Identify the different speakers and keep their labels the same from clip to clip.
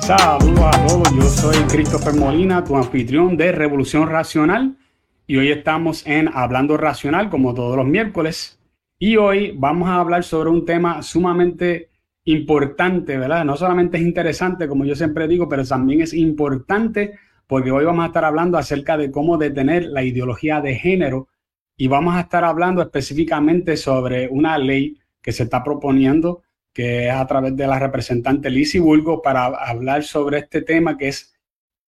Speaker 1: Saludos a todos, yo soy Christopher Molina, tu anfitrión de Revolución Racional y hoy estamos en Hablando Racional como todos los miércoles y hoy vamos a hablar sobre un tema sumamente importante, ¿verdad? No solamente es interesante, como yo siempre digo, pero también es importante porque hoy vamos a estar hablando acerca de cómo detener la ideología de género y vamos a estar hablando específicamente sobre una ley que se está proponiendo que es a través de la representante Lizzie Bulgo para hablar sobre este tema que es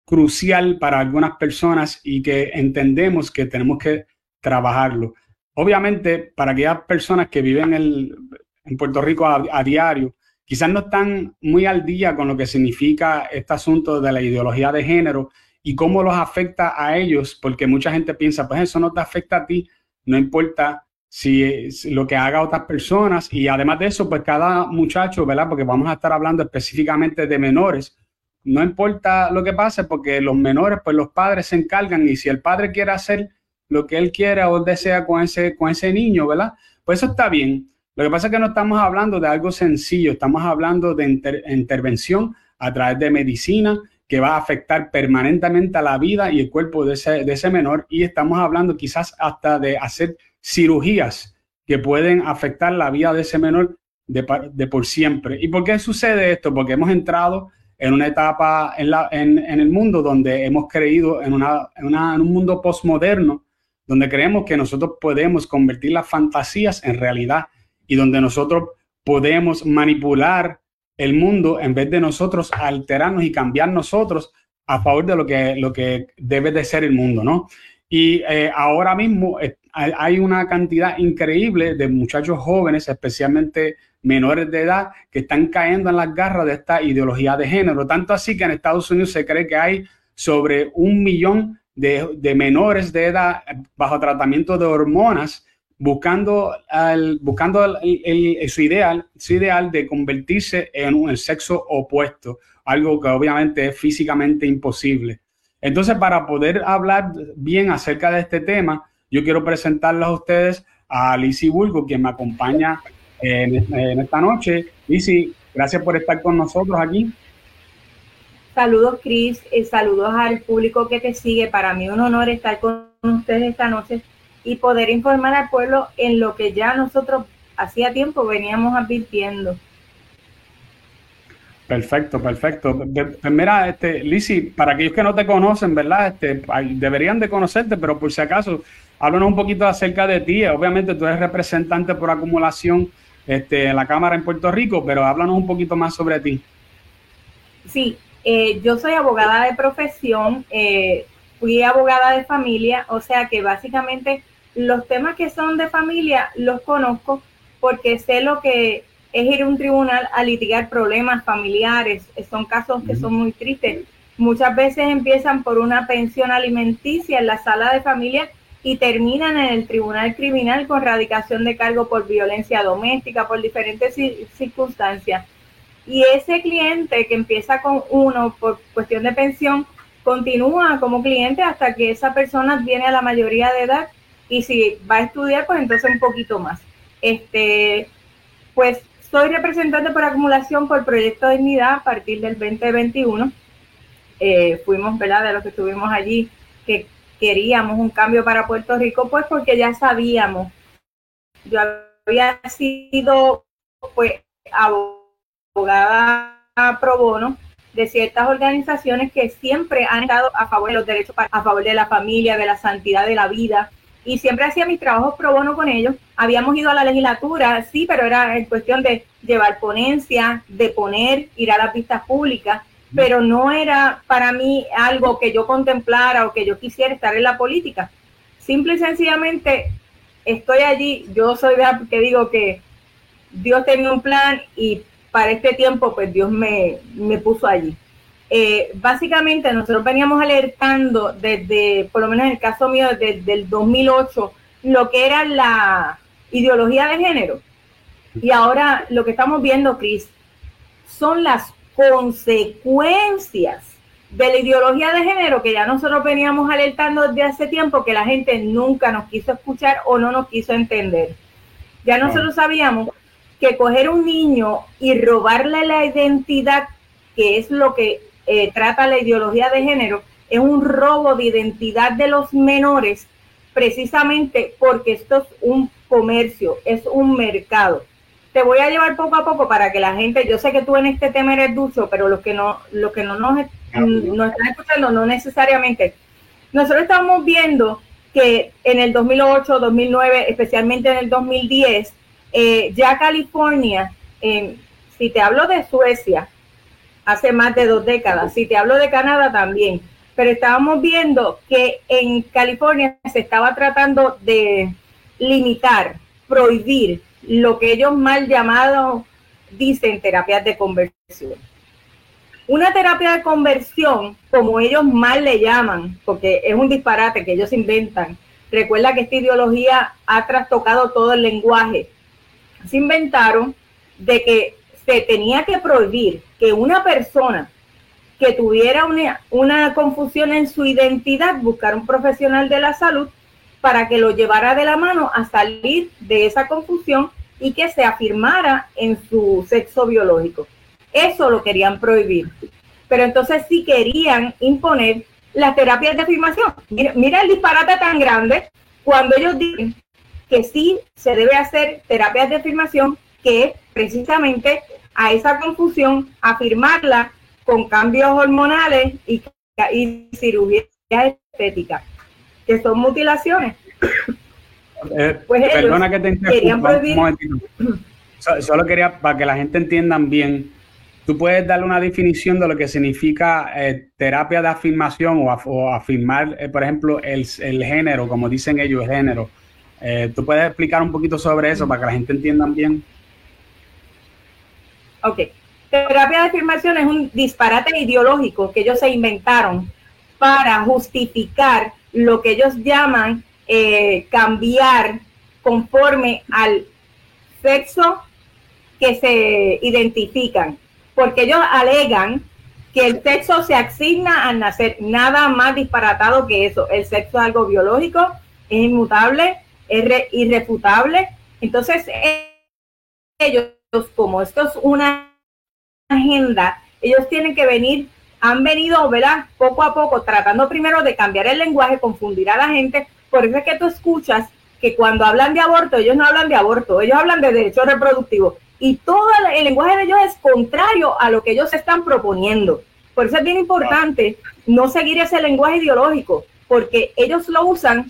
Speaker 1: crucial para algunas personas y que entendemos que tenemos que trabajarlo. Obviamente, para aquellas personas que viven en Puerto Rico a, diario, quizás no están muy al día con lo que significa este asunto de la ideología de género y cómo los afecta a ellos, porque mucha gente piensa, pues eso no te afecta a ti, no importa si, lo que haga otras personas y además de eso, pues cada muchacho, ¿verdad? Porque vamos a estar hablando específicamente de menores. No importa lo que pase, porque los menores, pues los padres se encargan y si el padre quiere hacer lo que él quiera o desea con ese, con ese niño, ¿verdad? Pues eso está bien. Lo que pasa es que no estamos hablando de algo sencillo, estamos hablando de intervención a través de medicina que va a afectar permanentemente a la vida y el cuerpo de ese, de ese menor y estamos hablando quizás hasta de hacer cirugías que pueden afectar la vida de ese menor de, por siempre. ¿Y por qué sucede esto? Porque hemos entrado en una etapa en, la, en, el mundo donde hemos creído en, una, en, un mundo postmoderno, donde creemos que nosotros podemos convertir las fantasías en realidad y donde nosotros podemos manipular el mundo en vez de nosotros alterarnos y cambiar nosotros a favor de lo que, lo que debe de ser el mundo, ¿no? Y eh, ahora mismo eh, hay una cantidad increíble de muchachos jóvenes, especialmente menores de edad, que están cayendo en las garras de esta ideología de género. Tanto así que en Estados Unidos se cree que hay sobre un millón de, menores de edad bajo tratamiento de hormonas buscando, buscando su, ideal, su ideal de convertirse en un sexo opuesto, algo que obviamente es físicamente imposible. Entonces, para poder hablar bien acerca de este tema, yo quiero presentarles a ustedes a Lizzie Bulgo, quien me acompaña en, esta noche. Lizzie, gracias por estar con nosotros aquí.
Speaker 2: Saludos, Cris, y saludos al público que te sigue. Para mí un honor estar con ustedes esta noche y poder informar al pueblo en lo que ya nosotros hacía tiempo veníamos advirtiendo.
Speaker 1: Perfecto, perfecto. Pues mira, este, Lisi, para aquellos que no te conocen, ¿verdad? Este, deberían de conocerte, pero por si acaso, háblanos un poquito acerca de ti. Obviamente tú eres representante por acumulación este, en la Cámara en Puerto Rico, pero háblanos un poquito más sobre ti.
Speaker 2: Sí, eh, yo soy abogada de profesión, eh, fui abogada de familia, o sea que básicamente los temas que son de familia los conozco porque sé lo que es ir a un tribunal a litigar problemas familiares. Son casos que son muy tristes. Muchas veces empiezan por una pensión alimenticia en la sala de familia y terminan en el tribunal criminal con radicación de cargo por violencia doméstica, por diferentes circunstancias. Y ese cliente que empieza con uno por cuestión de pensión, continúa como cliente hasta que esa persona viene a la mayoría de edad y si va a estudiar, pues entonces un poquito más. Este, pues soy representante por acumulación por Proyecto Dignidad a partir del 2021. Eh, fuimos, ¿verdad? De los que estuvimos allí, que queríamos un cambio para Puerto Rico, pues porque ya sabíamos. Yo había sido, pues, abogada pro bono de ciertas organizaciones que siempre han estado a favor de los derechos, a favor de la familia, de la santidad de la vida, y siempre hacía mis trabajos pro bono con ellos. Habíamos ido a la legislatura, sí, pero era en cuestión de llevar ponencia, de poner, ir a las vistas públicas, pero no era para mí algo que yo contemplara o que yo quisiera estar en la política. Simple y sencillamente estoy allí, yo soy de que digo que Dios tenía un plan y para este tiempo pues Dios me, me puso allí. Eh, básicamente nosotros veníamos alertando desde, por lo menos en el caso mío, desde el 2008, lo que era la ideología de género. Y ahora lo que estamos viendo, Cris, son las consecuencias de la ideología de género que ya nosotros veníamos alertando desde hace tiempo que la gente nunca nos quiso escuchar o no nos quiso entender. Ya nosotros sabíamos que coger un niño y robarle la identidad, que es lo que eh, trata la ideología de género, es un robo de identidad de los menores, precisamente porque esto es un comercio, es un mercado. Te voy a llevar poco a poco para que la gente, yo sé que tú en este tema eres dulce, pero los que no, los que no nos, nos están escuchando no necesariamente. Nosotros estamos viendo que en el 2008, 2009, especialmente en el 2010, eh, ya California, si te hablo de Suecia, hace más de dos décadas, si te hablo de Canadá también, pero estábamos viendo que en California se estaba tratando de limitar, prohibir lo que ellos mal llamado dicen terapias de conversión. Una terapia de conversión, como ellos mal le llaman, porque es un disparate que ellos inventan, recuerda que esta ideología ha trastocado todo el lenguaje. Se inventaron de que se tenía que prohibir que una persona que tuviera una, una confusión en su identidad buscar un profesional de la salud para que lo llevara de la mano a salir de esa confusión y que se afirmara en su sexo biológico. Eso lo querían prohibir. Pero entonces sí querían imponer las terapias de afirmación. Mira, el disparate tan grande cuando ellos dicen que sí se debe hacer terapias de afirmación, que precisamente a esa confusión afirmarla con cambios hormonales y, y cirugías estéticas, que son mutilaciones.
Speaker 1: Eh, pues perdona que te interrumpa Solo quería, para que la gente entiendan bien, tú puedes darle una definición de lo que significa eh, terapia de afirmación o, afirmar, eh, por ejemplo, el, género, como dicen ellos, el género. ¿Tú puedes explicar un poquito sobre eso para que la gente entienda bien?
Speaker 2: Ok. Terapia de afirmación es un disparate ideológico que ellos se inventaron para justificar lo que ellos llaman eh, cambiar conforme al sexo que se identifican, porque ellos alegan que el sexo se asigna al nacer, nada más disparatado que eso. El sexo es algo biológico, es inmutable, es irrefutable. Entonces, ellos, como esto es una agenda, ellos tienen que venir, han venido, ¿verdad? Poco a poco, tratando primero de cambiar el lenguaje, confundir a la gente, por eso es que tú escuchas que cuando hablan de aborto, ellos no hablan de aborto, ellos hablan de derechos reproductivos. Y todo el lenguaje de ellos es contrario a lo que ellos están proponiendo. Por eso es bien importante no seguir ese lenguaje ideológico, porque ellos lo usan,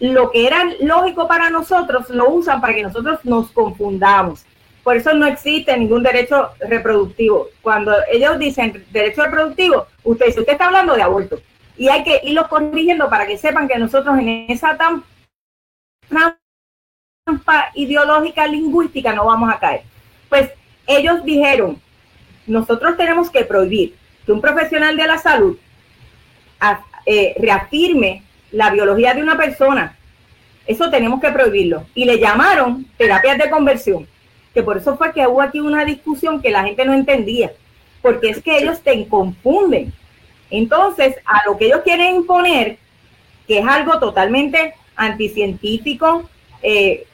Speaker 2: lo que era lógico para nosotros, lo usan para que nosotros nos confundamos. Por eso no existe ningún derecho reproductivo. Cuando ellos dicen derecho reproductivo, usted dice, usted está hablando de aborto y hay que irlos corrigiendo para que sepan que nosotros en esa trampa ideológica lingüística no vamos a caer. Pues ellos dijeron, nosotros tenemos que prohibir que un profesional de la salud eh, reafirme la biología de una persona. Eso tenemos que prohibirlo. Y le llamaron terapias de conversión, que por eso fue que hubo aquí una discusión que la gente no entendía, porque es que ellos te confunden. Entonces, a lo que ellos quieren imponer, que es algo totalmente anticientífico, eh,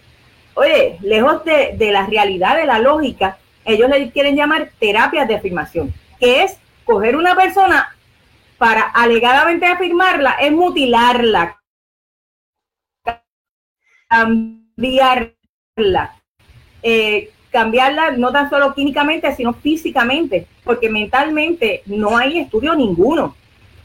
Speaker 2: oye, lejos de, la realidad, de la lógica, ellos le quieren llamar terapias de afirmación, que es coger una persona para alegadamente afirmarla, es mutilarla, cambiarla, eh, cambiarla no tan solo químicamente, sino físicamente, porque mentalmente no hay estudio ninguno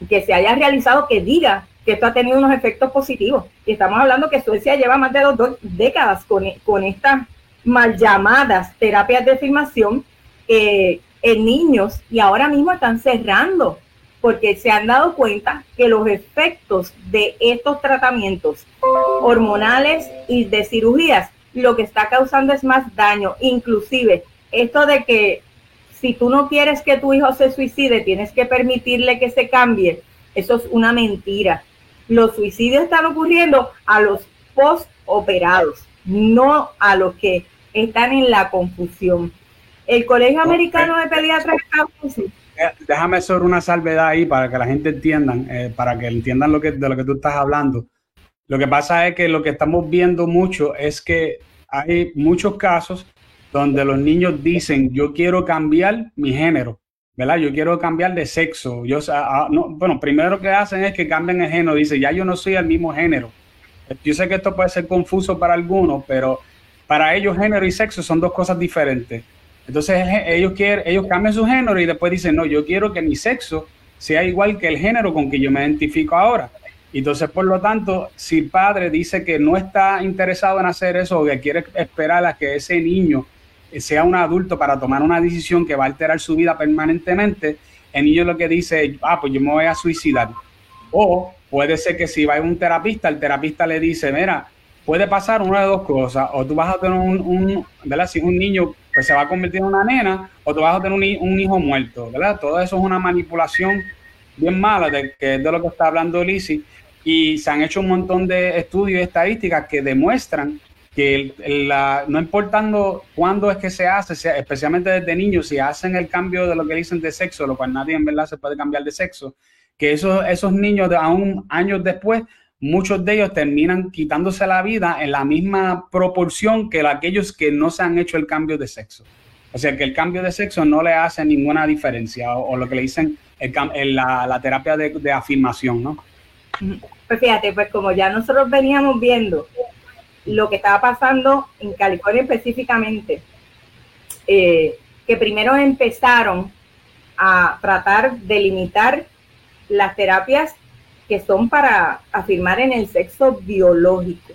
Speaker 2: que se haya realizado que diga que esto ha tenido unos efectos positivos. Y estamos hablando que Suecia lleva más de dos, décadas con, con, estas mal llamadas terapias de afirmación eh, en niños y ahora mismo están cerrando porque se han dado cuenta que los efectos de estos tratamientos hormonales y de cirugías lo que está causando es más daño. Inclusive, esto de que si tú no quieres que tu hijo se suicide, tienes que permitirle que se cambie, eso es una mentira. Los suicidios están ocurriendo a los post-operados, no a los que están en la confusión. El Colegio Americano de Pediatras...
Speaker 1: déjame sobre una salvedad ahí para que la gente entienda, eh, para que entiendan lo que, de lo que tú estás hablando. Lo que pasa es que lo que estamos viendo mucho es que hay muchos casos donde los niños dicen, yo quiero cambiar mi género, ¿verdad? Yo quiero cambiar de sexo. Yo, ah, no, bueno, primero que hacen es que cambian el género, dice, ya yo no soy el mismo género. Yo sé que esto puede ser confuso para algunos, pero para ellos género y sexo son dos cosas diferentes. Entonces ellos quieren, ellos cambian su género y después dicen, no, yo quiero que mi sexo sea igual que el género con que yo me identifico ahora. Entonces, por lo tanto, si el padre dice que no está interesado en hacer eso o que quiere esperar a que ese niño sea un adulto para tomar una decisión que va a alterar su vida permanentemente, el niño lo que dice, ah, pues yo me voy a suicidar. O puede ser que si va a un terapista, el terapista le dice, mira, puede pasar una de dos cosas, o tú vas a tener un, un ¿verdad? Si un niño pues se va a convertir en una nena, o tú vas a tener un, hijo muerto, ¿verdad? Todo eso es una manipulación bien mala, de, que es de lo que está hablando Lizzie, y se han hecho un montón de estudios y estadísticas que demuestran que la, no importando cuándo es que se hace, especialmente desde niños, si hacen el cambio de lo que dicen de sexo, lo cual nadie en verdad se puede cambiar de sexo, que esos, esos niños, aún años después, muchos de ellos terminan quitándose la vida en la misma proporción que aquellos que no se han hecho el cambio de sexo. O sea, que el cambio de sexo no le hace ninguna diferencia, o, lo que le dicen el, la, la, terapia de, de, afirmación, ¿no?
Speaker 2: Pues fíjate, pues como ya nosotros veníamos viendo lo que estaba pasando en California específicamente, eh, que primero empezaron a tratar de limitar las terapias que son para afirmar en el sexo biológico,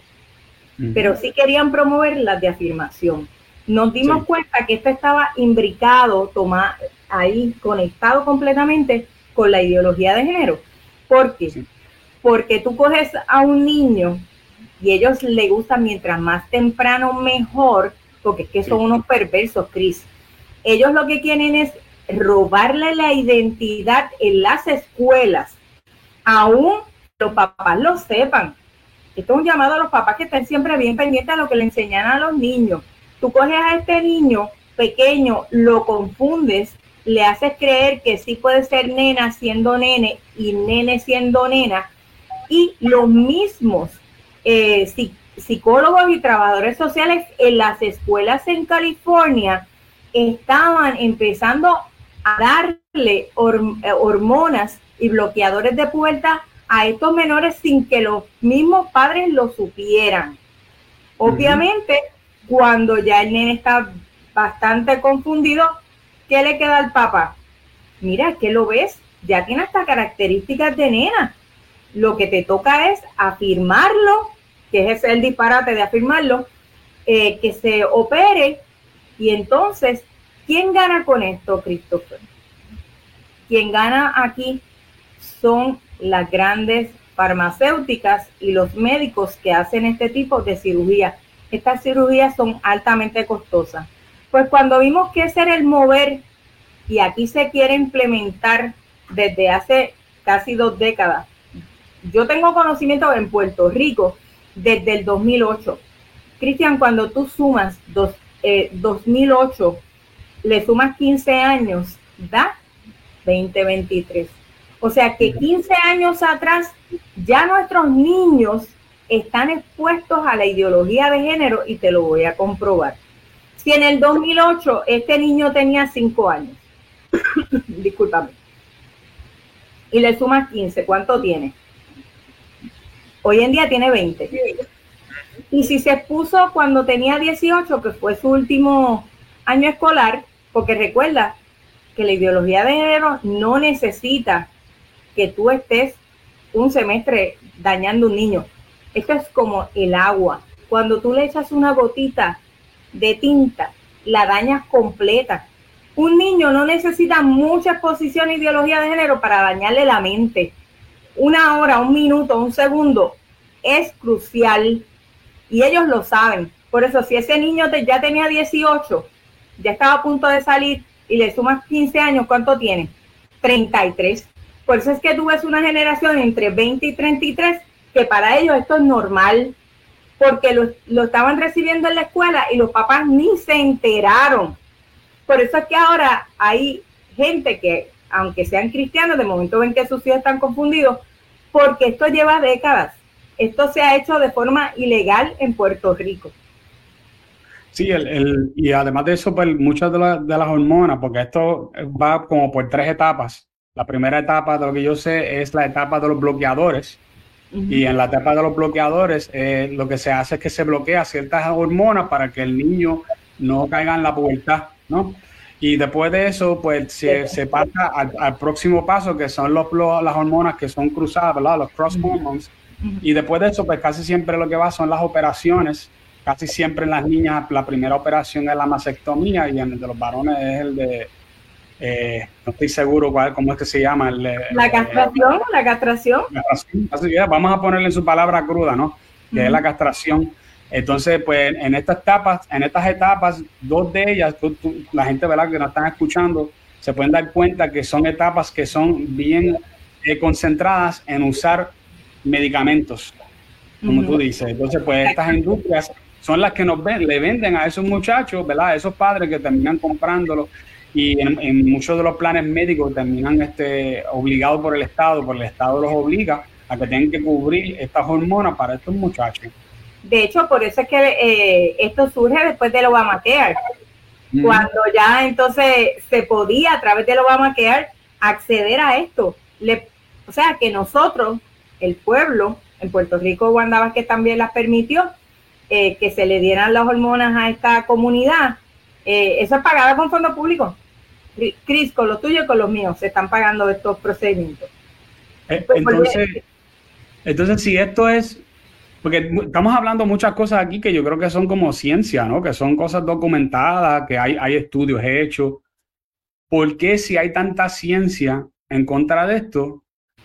Speaker 2: pero sí querían promover las de afirmación. Nos dimos cuenta que esto estaba imbricado, toma, ahí conectado completamente con la ideología de género. ¿Por qué? Porque tú coges a un niño y ellos le gustan mientras más temprano mejor, porque es que son unos perversos, Cris. Ellos lo que quieren es robarle la identidad en las escuelas aún los papás lo sepan. Esto es un llamado a los papás que estén siempre bien pendientes a lo que le enseñan a los niños. Tú coges a este niño pequeño, lo confundes, le haces creer que sí puede ser nena siendo nene y nene siendo nena. Y los mismos eh, psicólogos y trabajadores sociales en las escuelas en California estaban empezando a darle eh, hormonas y bloqueadores de puerta a estos menores sin que los mismos padres lo supieran. Obviamente, cuando ya el nene está bastante confundido, ¿qué le queda al papá? Mira, que lo ves, ya tiene hasta características de nena. Lo que te toca es afirmarlo, que es el disparate de afirmarlo, eh, que se opere. Y entonces, ¿quién gana con esto, Christopher? Quien gana aquí son las grandes farmacéuticas y los médicos que hacen este tipo de cirugía. Estas cirugías son altamente costosas. Pues cuando vimos que ese era el mover y aquí se quiere implementar desde hace casi dos décadas. Yo tengo conocimiento en Puerto Rico desde el 2008. Cristian, cuando tú sumas dos, 2008, eh, le sumas 15 años, da 2023. O sea que 15 años atrás ya nuestros niños están expuestos a la ideología de género y te lo voy a comprobar. Si en el 2008 este niño tenía 5 años, discúlpame, y le sumas 15, ¿cuánto tiene? Hoy en día tiene 20. Y si se expuso cuando tenía 18, que fue su último año escolar, porque recuerda que la ideología de género no necesita que tú estés un semestre dañando un niño. Esto es como el agua. Cuando tú le echas una gotita de tinta, la dañas completa. Un niño no necesita mucha exposición e ideología de género para dañarle la mente. Una hora, un minuto, un segundo es crucial y ellos lo saben. Por eso, si ese niño ya tenía 18, ya estaba a punto de salir y le sumas 15 años, ¿cuánto tiene? 33. Por eso es que tú ves una generación entre 20 y 33 que para ellos esto es normal, porque lo, estaban recibiendo en la escuela y los papás ni se enteraron. Por eso es que ahora hay gente que aunque sean cristianos, de momento ven que sus hijos están confundidos, porque esto lleva décadas. Esto se ha hecho de forma ilegal en Puerto Rico.
Speaker 1: Sí, el, y además de eso, pues muchas de, de, las hormonas, porque esto va como por tres etapas. La primera etapa, de lo que yo sé, es la etapa de los bloqueadores. Y en la etapa de los bloqueadores, eh, lo que se hace es que se bloquea ciertas hormonas para que el niño no caiga en la pubertad, ¿no? Y después de eso, pues se, pasa al, próximo paso, que son los, las hormonas que son cruzadas, ¿verdad? Los cross hormones. Y después de eso, pues casi siempre lo que va son las operaciones. Casi siempre en las niñas la primera operación es la mastectomía y en el de los varones es el de, eh, no estoy seguro cuál, cómo es que se llama. El,
Speaker 2: la castración, la castración.
Speaker 1: Así vamos a ponerle en su palabra cruda, ¿no? Que es la castración. Entonces, pues en estas etapas, en estas etapas, dos de ellas, la gente ¿verdad? que nos están escuchando, se pueden dar cuenta que son etapas que son bien eh, concentradas en usar medicamentos, como tú dices. Entonces, pues estas industrias son las que nos ven, le venden a esos muchachos, ¿verdad? A esos padres que terminan comprándolo y en, muchos de los planes médicos terminan este, obligados por el Estado, por el Estado los obliga a que tengan que cubrir estas hormonas para estos muchachos.
Speaker 2: De hecho, por eso es que eh, esto surge después del Obamacare. Cuando ya entonces se podía a través del Obamacare acceder a esto. Le, o sea, que nosotros, el pueblo, en Puerto Rico, Wanda que también las permitió, eh, que se le dieran las hormonas a esta comunidad. Eh, eso es pagado con fondos públicos. Cris, con lo tuyo y con los míos, se están pagando estos procedimientos.
Speaker 1: Pues, entonces, entonces, si esto es porque estamos hablando muchas cosas aquí que yo creo que son como ciencia, ¿no? Que son cosas documentadas, que hay, hay estudios hechos. ¿Por qué si hay tanta ciencia en contra de esto?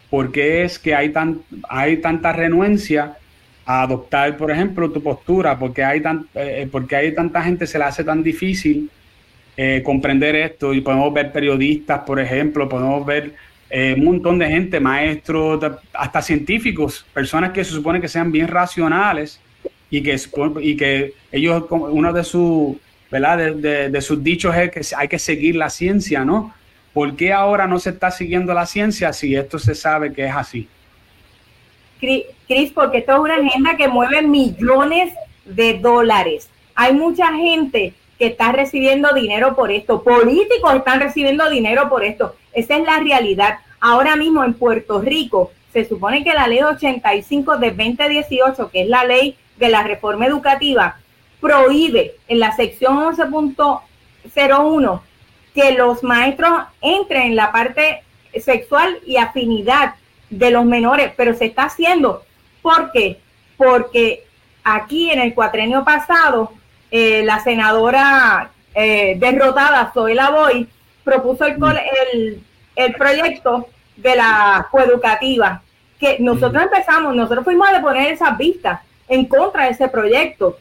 Speaker 1: ¿Por qué es que hay, tan, hay tanta renuencia a adoptar, por ejemplo, tu postura? ¿Por qué hay, tan, eh, porque hay tanta gente, se le hace tan difícil eh, comprender esto? Y podemos ver periodistas, por ejemplo, podemos ver eh, un montón de gente, maestros, hasta científicos, personas que se supone que sean bien racionales y que, y que ellos, uno de, sus ¿verdad? De, sus dichos es que hay que seguir la ciencia, ¿no? ¿Por qué ahora no se está siguiendo la ciencia si esto se sabe que es así?
Speaker 2: Cris, porque esto es una agenda que mueve millones de dólares. Hay mucha gente que está recibiendo dinero por esto, políticos están recibiendo dinero por esto. Esa es la realidad. Ahora mismo en Puerto Rico se supone que la ley 85 de 2018, que es la ley de la reforma educativa, prohíbe en la sección 11.01 que los maestros entren en la parte sexual y afinidad de los menores, pero se está haciendo. ¿Por qué? Porque aquí en el cuatrenio pasado, eh, la senadora eh, derrotada, Zoila Boy, propuso el, el, proyecto de la coeducativa, que nosotros empezamos, nosotros fuimos a poner esas vistas en contra de ese proyecto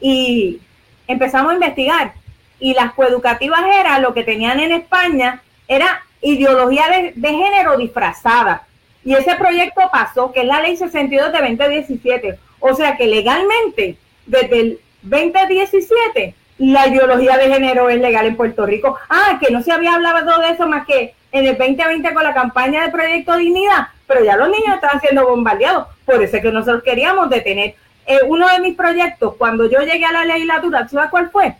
Speaker 2: y empezamos a investigar. Y las coeducativas era lo que tenían en España, era ideología de, de género disfrazada. Y ese proyecto pasó, que es la ley 62 de 2017. O sea que legalmente, desde el 2017, la ideología de género es legal en Puerto Rico. Ah, que no se había hablado de eso más que en el 2020 con la campaña de Proyecto Dignidad, pero ya los niños están siendo bombardeados. Por eso es que nosotros queríamos detener. Eh, uno de mis proyectos, cuando yo llegué a la legislatura, ¿sabes cuál fue?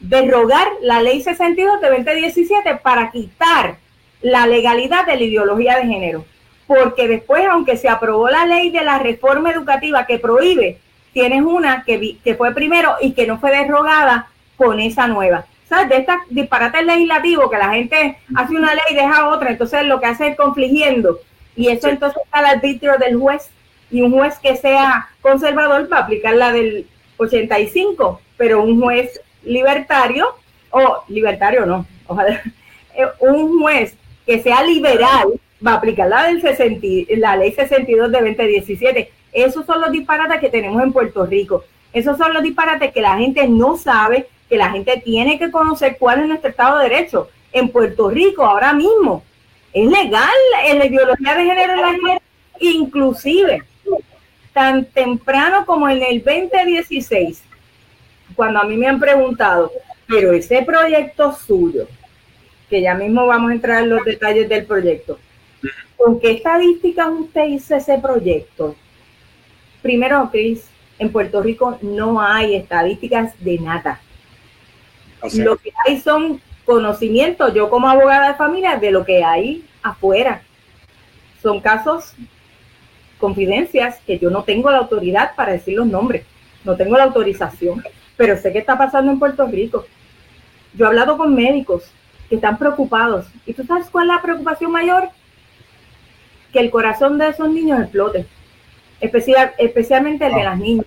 Speaker 2: Derrogar la ley 62 de 2017 para quitar la legalidad de la ideología de género. Porque después, aunque se aprobó la ley de la reforma educativa que prohíbe tienes una que, que fue primero y que no fue derogada con esa nueva. ¿Sabes? De estas disparates legislativos que la gente hace una ley y deja otra, entonces lo que hace es confligiendo. Y eso entonces está al arbitrio del juez. Y un juez que sea conservador va a aplicar la del 85, pero un juez libertario, o libertario no, ojalá, eh, un juez que sea liberal va a aplicar la, del 60, la ley 62 de 2017 esos son los disparates que tenemos en Puerto Rico. Esos son los disparates que la gente no sabe, que la gente tiene que conocer cuál es nuestro Estado de Derecho. En Puerto Rico, ahora mismo, es legal en la ideología de género inclusive tan temprano como en el 2016, cuando a mí me han preguntado, pero ese proyecto suyo que ya mismo vamos a entrar en los detalles del proyecto. ¿Con qué estadísticas usted hizo ese proyecto? Primero, Cris, en Puerto Rico no hay estadísticas de nada. Lo que hay son conocimientos, yo como abogada de familia, de lo que hay afuera. Son casos, confidencias, que yo no tengo la autoridad para decir los nombres, no tengo la autorización, pero sé qué está pasando en Puerto Rico. Yo he hablado con médicos que están preocupados. ¿Y tú sabes cuál es la preocupación mayor? Que el corazón de esos niños explote, especial, especialmente el de las niñas,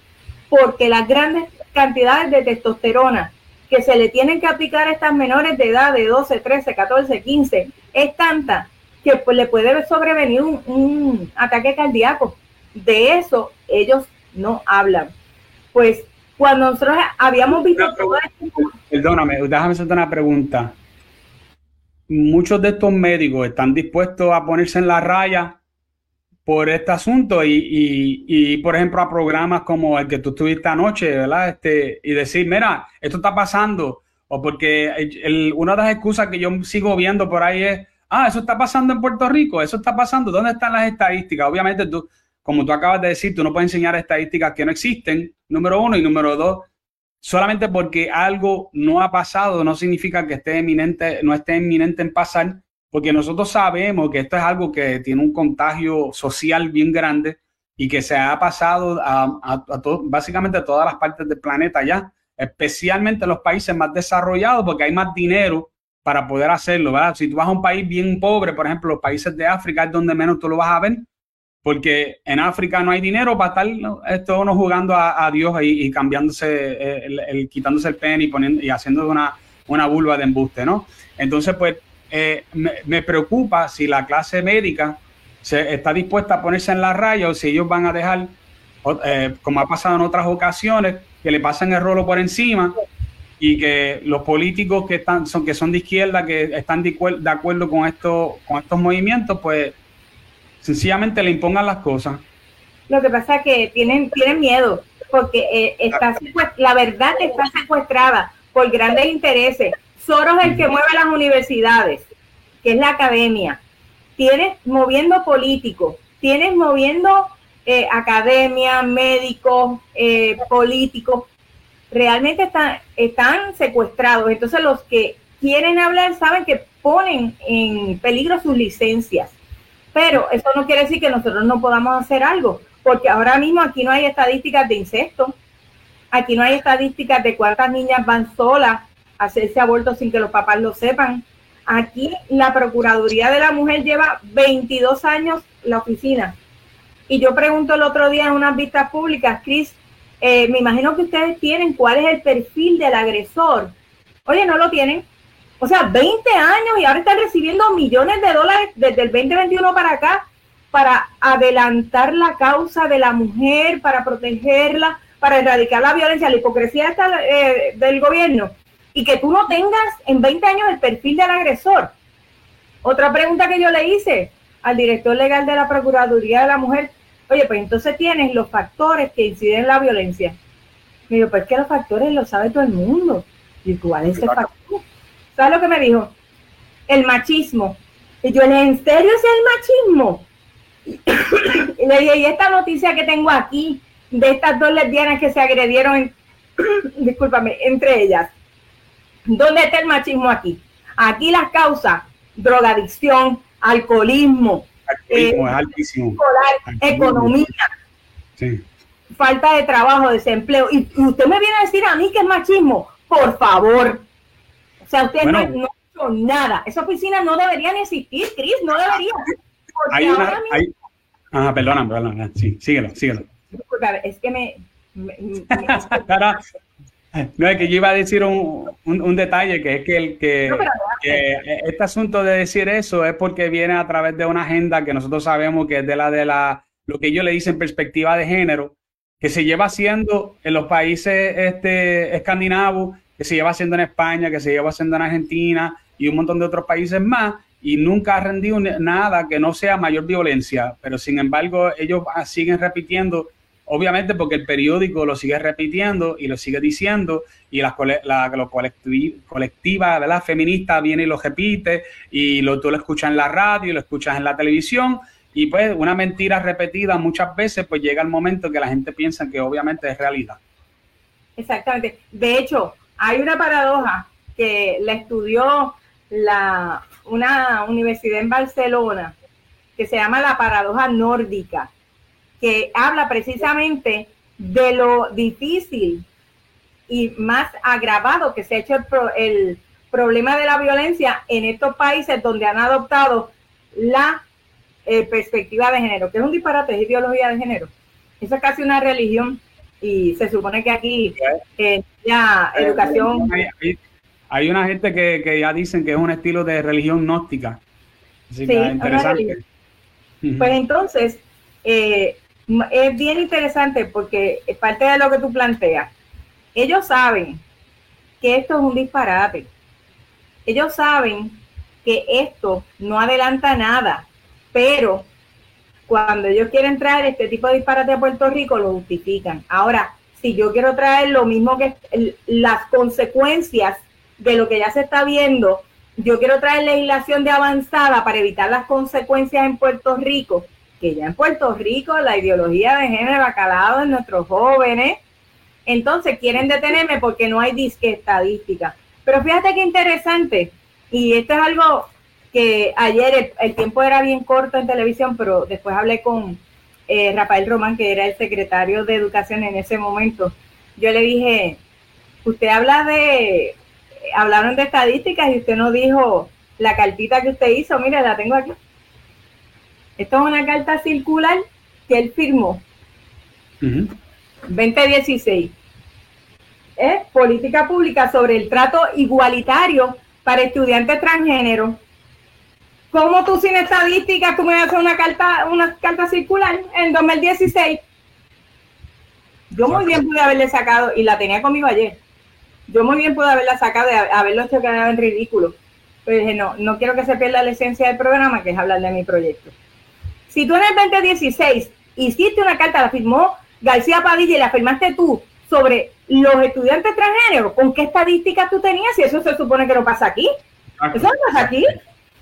Speaker 2: porque las grandes cantidades de testosterona que se le tienen que aplicar a estas menores de edad de 12, 13, 14, 15 es tanta que pues, le puede sobrevenir un, ataque cardíaco. De eso ellos no hablan. Pues cuando nosotros habíamos visto
Speaker 1: Perdóname, déjame hacerte una pregunta. Muchos de estos médicos están dispuestos a ponerse en la raya por este asunto y, y, por ejemplo, a programas como el que tú estuviste anoche, ¿verdad? Este, y decir, mira, esto está pasando. O porque una de las excusas que yo sigo viendo por ahí es, ah, eso está pasando en Puerto Rico, eso está pasando, ¿dónde están las estadísticas? Obviamente tú, como tú acabas de decir, tú no puedes enseñar estadísticas que no existen, número uno, y número dos, solamente porque algo no ha pasado no significa que esté eminente, no esté inminente en pasar porque nosotros sabemos que esto es algo que tiene un contagio social bien grande y que se ha pasado a, básicamente todas las partes del planeta ya, especialmente los países más desarrollados, porque hay más dinero para poder hacerlo, ¿verdad? Si tú vas a un país bien pobre, por ejemplo, los países de África es donde menos tú lo vas a ver, porque en África no hay dinero para estar esto uno jugando a, Dios y, cambiándose, el, quitándose el pen y, poniendo, y haciendo una, una vulva de embuste, ¿no? Entonces, pues eh, me, preocupa si la clase médica se, está dispuesta a ponerse en la raya o si ellos van a dejar, eh, como ha pasado en otras ocasiones, que le pasen el rolo por encima y que los políticos que están son que son de izquierda que están de, acuerdo con esto con estos movimientos pues sencillamente le impongan las cosas.
Speaker 2: Lo que pasa es que tienen tienen miedo porque eh, está la verdad está secuestrada por grandes intereses Soros es el que mueve las universidades, que es la academia. Tienes moviendo políticos, tienes moviendo eh, academia, médicos, eh, políticos. Realmente están, están secuestrados. Entonces los que quieren hablar saben que ponen en peligro sus licencias. Pero eso no quiere decir que nosotros no podamos hacer algo, porque ahora mismo aquí no hay estadísticas de incesto, aquí no hay estadísticas de cuántas niñas van solas hacerse aborto sin que los papás lo sepan. Aquí la Procuraduría de la Mujer lleva 22 años la oficina. Y yo pregunto el otro día en unas vistas públicas, Cris, eh, me imagino que ustedes tienen cuál es el perfil del agresor. Oye, no lo tienen. O sea, 20 años y ahora están recibiendo millones de dólares desde el 2021 para acá para adelantar la causa de la mujer, para protegerla, para erradicar la violencia, la hipocresía eh, del gobierno y que tú no tengas en 20 años el perfil del agresor. Otra pregunta que yo le hice al director legal de la Procuraduría de la Mujer, oye, pues entonces tienes los factores que inciden en la violencia. Me dijo, pues que los factores los sabe todo el mundo. ¿Y cuál es el factor? ¿Sabes lo que me dijo? El machismo. Y yo, ¿en serio es el machismo? y le dije, y esta noticia que tengo aquí, de estas dos lesbianas que se agredieron, discúlpame, entre ellas, ¿Dónde está el machismo aquí? Aquí las causas, drogadicción, alcoholismo,
Speaker 1: alcoholismo altísimo.
Speaker 2: economía, falta de trabajo, desempleo. Y, usted me viene a decir a mí que es machismo, por favor. O sea, usted no, ha hecho nada. Esa oficina no debería ni existir, Cris, no debería.
Speaker 1: Hay una, hay... Ah, perdona, perdona, sí, síguelo, síguelo.
Speaker 2: es que me,
Speaker 1: No, es que yo iba a decir un, un, detalle, que es que, el, que, este asunto de decir eso es porque viene a través de una agenda que nosotros sabemos que es de la de la, lo que ellos le dicen perspectiva de género, que se lleva haciendo en los países este, escandinavos, que se lleva haciendo en España, que se lleva haciendo en Argentina y un montón de otros países más, y nunca ha rendido nada que no sea mayor violencia, pero sin embargo ellos siguen repitiendo obviamente porque el periódico lo sigue repitiendo y lo sigue diciendo y la, la lo colectiva, feminista viene y lo repite y lo, tú lo escuchas en la radio, lo escuchas en la televisión y pues una mentira repetida muchas veces pues llega el momento que la gente piensa que obviamente es realidad.
Speaker 2: Exactamente. De hecho, hay una paradoja que la estudió la, una universidad en Barcelona que se llama la paradoja nórdica, que habla precisamente de lo difícil y más agravado que se ha hecho el, problema de la violencia en estos países donde han adoptado la eh, perspectiva de género, que es un disparate, es ideología de género. Eso es casi una religión y se supone que aquí eh, ya educación...
Speaker 1: Hay, una gente que, ya dicen que es un estilo de religión gnóstica. sí, interesante.
Speaker 2: Pues entonces, eh, es bien interesante porque es parte de lo que tú planteas. Ellos saben que esto es un disparate. Ellos saben que esto no adelanta nada, pero cuando ellos quieren traer este tipo de disparate a Puerto Rico, lo justifican. Ahora, si yo quiero traer lo mismo que las consecuencias de lo que ya se está viendo, yo quiero traer legislación de avanzada para evitar las consecuencias en Puerto Rico, que ya en Puerto Rico la ideología de género ha calado en nuestros jóvenes. Entonces quieren detenerme porque no hay disque estadística. Pero fíjate qué interesante, y esto es algo que ayer el, tiempo era bien corto en televisión, pero después hablé con eh, Rafael Román, que era el secretario de Educación en ese momento. Yo le dije, usted habla de, hablaron de estadísticas y usted nos dijo la cartita que usted hizo, mire, la tengo aquí. Esto es una carta circular que él firmó. 2016. Es política pública sobre el trato igualitario para estudiantes transgénero. ¿Cómo tú sin estadísticas tú me vas a hacer una carta, una carta circular en 2016? Yo muy bien pude haberle sacado, y la tenía conmigo ayer, yo muy bien pude haberla sacado y haberlo hecho quedar en ridículo. Pero dije, no, no quiero que se pierda la esencia del programa, que es hablar de mi proyecto. Si tú en el 2016 hiciste una carta, la firmó García Padilla y la firmaste tú sobre los estudiantes transgénero, ¿con qué estadísticas tú tenías? Y eso se supone que no pasa aquí. Eso no pasa aquí.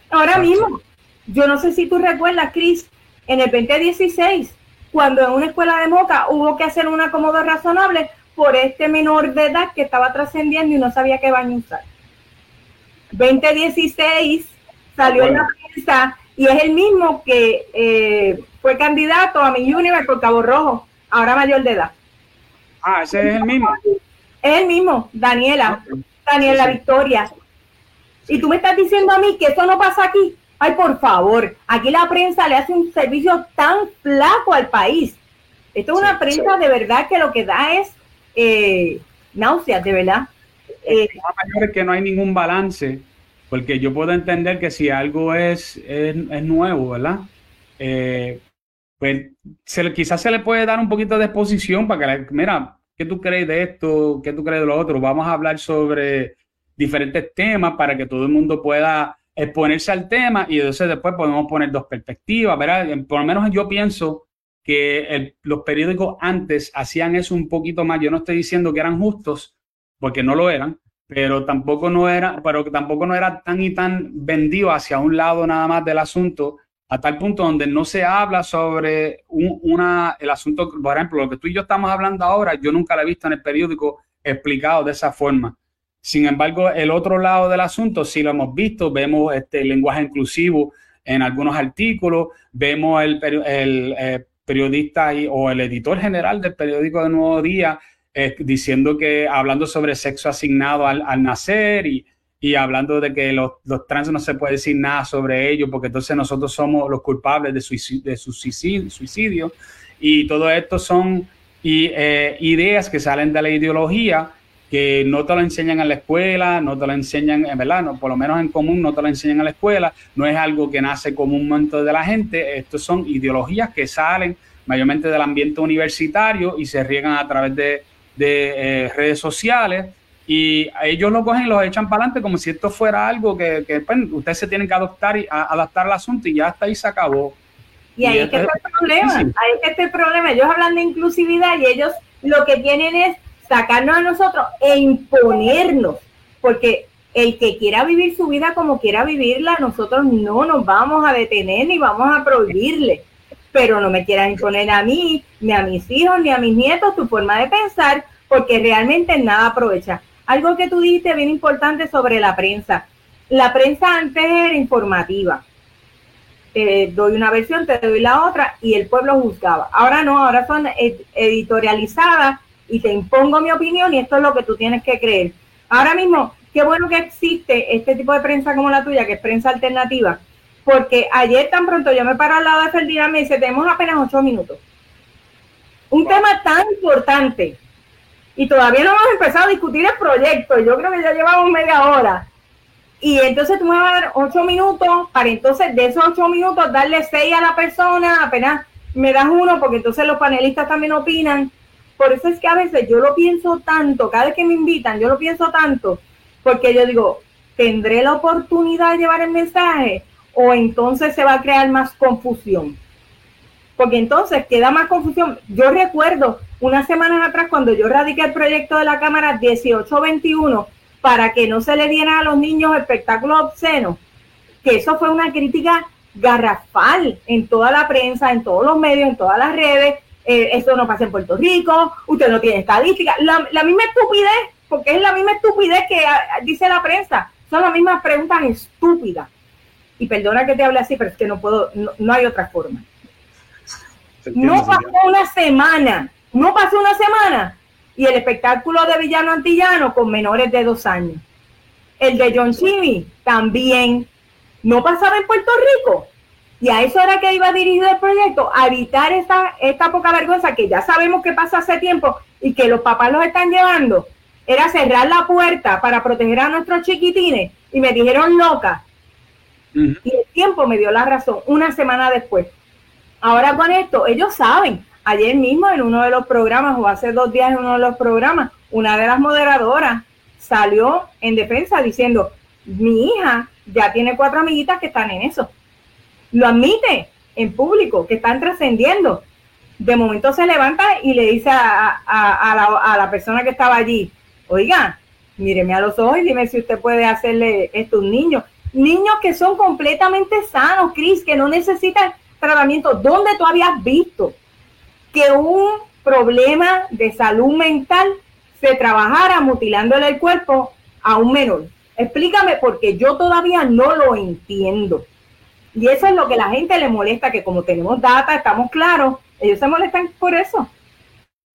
Speaker 2: Ahora mismo, yo no sé si tú recuerdas, Cris, en el 2016, cuando en una escuela de Moca hubo que hacer un acomodo razonable por este menor de edad que estaba trascendiendo y no sabía qué baño usar. 2016 salió en la prensa y es el mismo que eh, fue candidato a mi Universe por Cabo Rojo, ahora mayor de edad.
Speaker 1: Ah, ese es el mismo.
Speaker 2: Es el mismo, Daniela, Daniela Victoria. Y tú me estás diciendo a mí que eso no pasa aquí. Ay, por favor, aquí la prensa le hace un servicio tan flaco al país. Esto es una prensa de verdad que lo que da es eh, náuseas, de verdad.
Speaker 1: Eh, es que no hay ningún balance porque yo puedo entender que si algo es, es, nuevo, ¿verdad? Eh, pues quizás se le puede dar un poquito de exposición para que, mira, ¿qué tú crees de esto? ¿Qué tú crees de lo otro? Vamos a hablar sobre diferentes temas para que todo el mundo pueda exponerse al tema y entonces después podemos poner dos perspectivas, ¿verdad? Por lo menos yo pienso que los periódicos antes hacían eso un poquito más. Yo no estoy diciendo que eran justos, porque no lo eran, pero tampoco no era, pero tampoco no era tan y tan vendido hacia un lado nada más del asunto, a tal punto donde no se habla sobre una, el asunto, por ejemplo, lo que tú y yo estamos hablando ahora, yo nunca lo he visto en el periódico explicado de esa forma. Sin embargo, el otro lado del asunto sí lo hemos visto, vemos este lenguaje inclusivo en algunos artículos, vemos el, el, eh, periodista o el editor general del periódico de Nuevo Día eh, diciendo que hablando sobre sexo asignado al, nacer y, hablando de que los, trans no se puede decir nada sobre ellos porque entonces nosotros somos los culpables de, suicidio, de su suicidio, y todo esto son eh, ideas que salen de la ideología que no te lo enseñan en la escuela, no te lo enseñan, en verdad, no, por lo menos en común no te lo enseñan en la escuela, no es algo que nace comúnmente de la gente, estos son ideologías que salen mayormente del ambiente universitario y se riegan a través de de eh, redes sociales y ellos lo cogen y los echan para adelante como si esto fuera algo que, que pues, ustedes se tienen que adoptar y adaptar al asunto y ya hasta ahí se acabó.
Speaker 2: Y ahí es que está el problema, ahí es que está el problema. Ellos hablan de inclusividad y ellos lo que tienen es sacarnos a nosotros e imponernos, porque el que quiera vivir su vida como quiera vivirla, nosotros no nos vamos a detener ni vamos a prohibirle. Pero no me quieras imponer a mí, ni a mis hijos, ni a mis nietos tu forma de pensar, porque realmente nada aprovecha. Algo que tú dijiste bien importante sobre la prensa. La prensa antes era informativa. Te doy una versión, te doy la otra y el pueblo juzgaba. Ahora no, ahora son editorializadas y te impongo mi opinión y esto es lo que tú tienes que creer. Ahora mismo, qué bueno que existe este tipo de prensa como la tuya, que es prensa alternativa, porque ayer tan pronto yo me paro al lado de Ferdinand y me dice, tenemos apenas ocho minutos. Un tema tan importante y todavía no hemos empezado a discutir el proyecto, yo creo que ya llevamos media hora. Y entonces tú me vas a dar ocho minutos para entonces de esos ocho minutos darle seis a la persona, apenas me das uno porque entonces los panelistas también opinan. Por eso es que a veces yo lo pienso tanto, cada vez que me invitan, yo lo pienso tanto, porque yo digo, ¿tendré la oportunidad de llevar el mensaje o entonces se va a crear más confusión? Porque entonces queda más confusión. Yo recuerdo unas semanas atrás cuando yo radiqué el proyecto de la Cámara 1821 para que no se le diera a los niños espectáculos obscenos, que eso fue una crítica garrafal en toda la prensa, en todos los medios, en todas las redes, eh, eso no pasa en Puerto Rico, usted no tiene estadística, la, misma estupidez, porque es la misma estupidez que ah, dice la prensa, son las mismas preguntas estúpidas. Y perdona que te hable así, pero es que no puedo, no, hay otra forma. No pasó una semana, no pasó una semana y el espectáculo de Villano Antillano con menores de dos años. El de John Chimmy también no pasaba en Puerto Rico. Y a eso era que iba dirigido el proyecto, a evitar esta, esta poca vergüenza que ya sabemos que pasa hace tiempo y que los papás los están llevando. Era cerrar la puerta para proteger a nuestros chiquitines y me dijeron loca. Y el tiempo me dio la razón una semana después. Ahora con esto, ellos saben. Ayer mismo en uno de los programas, o hace dos días en uno de los programas, una de las moderadoras salió en defensa diciendo, mi hija ya tiene cuatro amiguitas que están en eso lo admite en público, que están trascendiendo. De momento se levanta y le dice a, la, persona que estaba allí, oiga, míreme a los ojos y dime si usted puede hacerle esto a un niño. Niños que son completamente sanos, Cris, que no necesitan tratamiento. ¿Dónde tú habías visto que un problema de salud mental se trabajara mutilándole el cuerpo a un menor? Explícame porque yo todavía no lo entiendo. Y eso es lo que la gente le molesta, que como tenemos data, estamos claros, ellos se molestan por eso.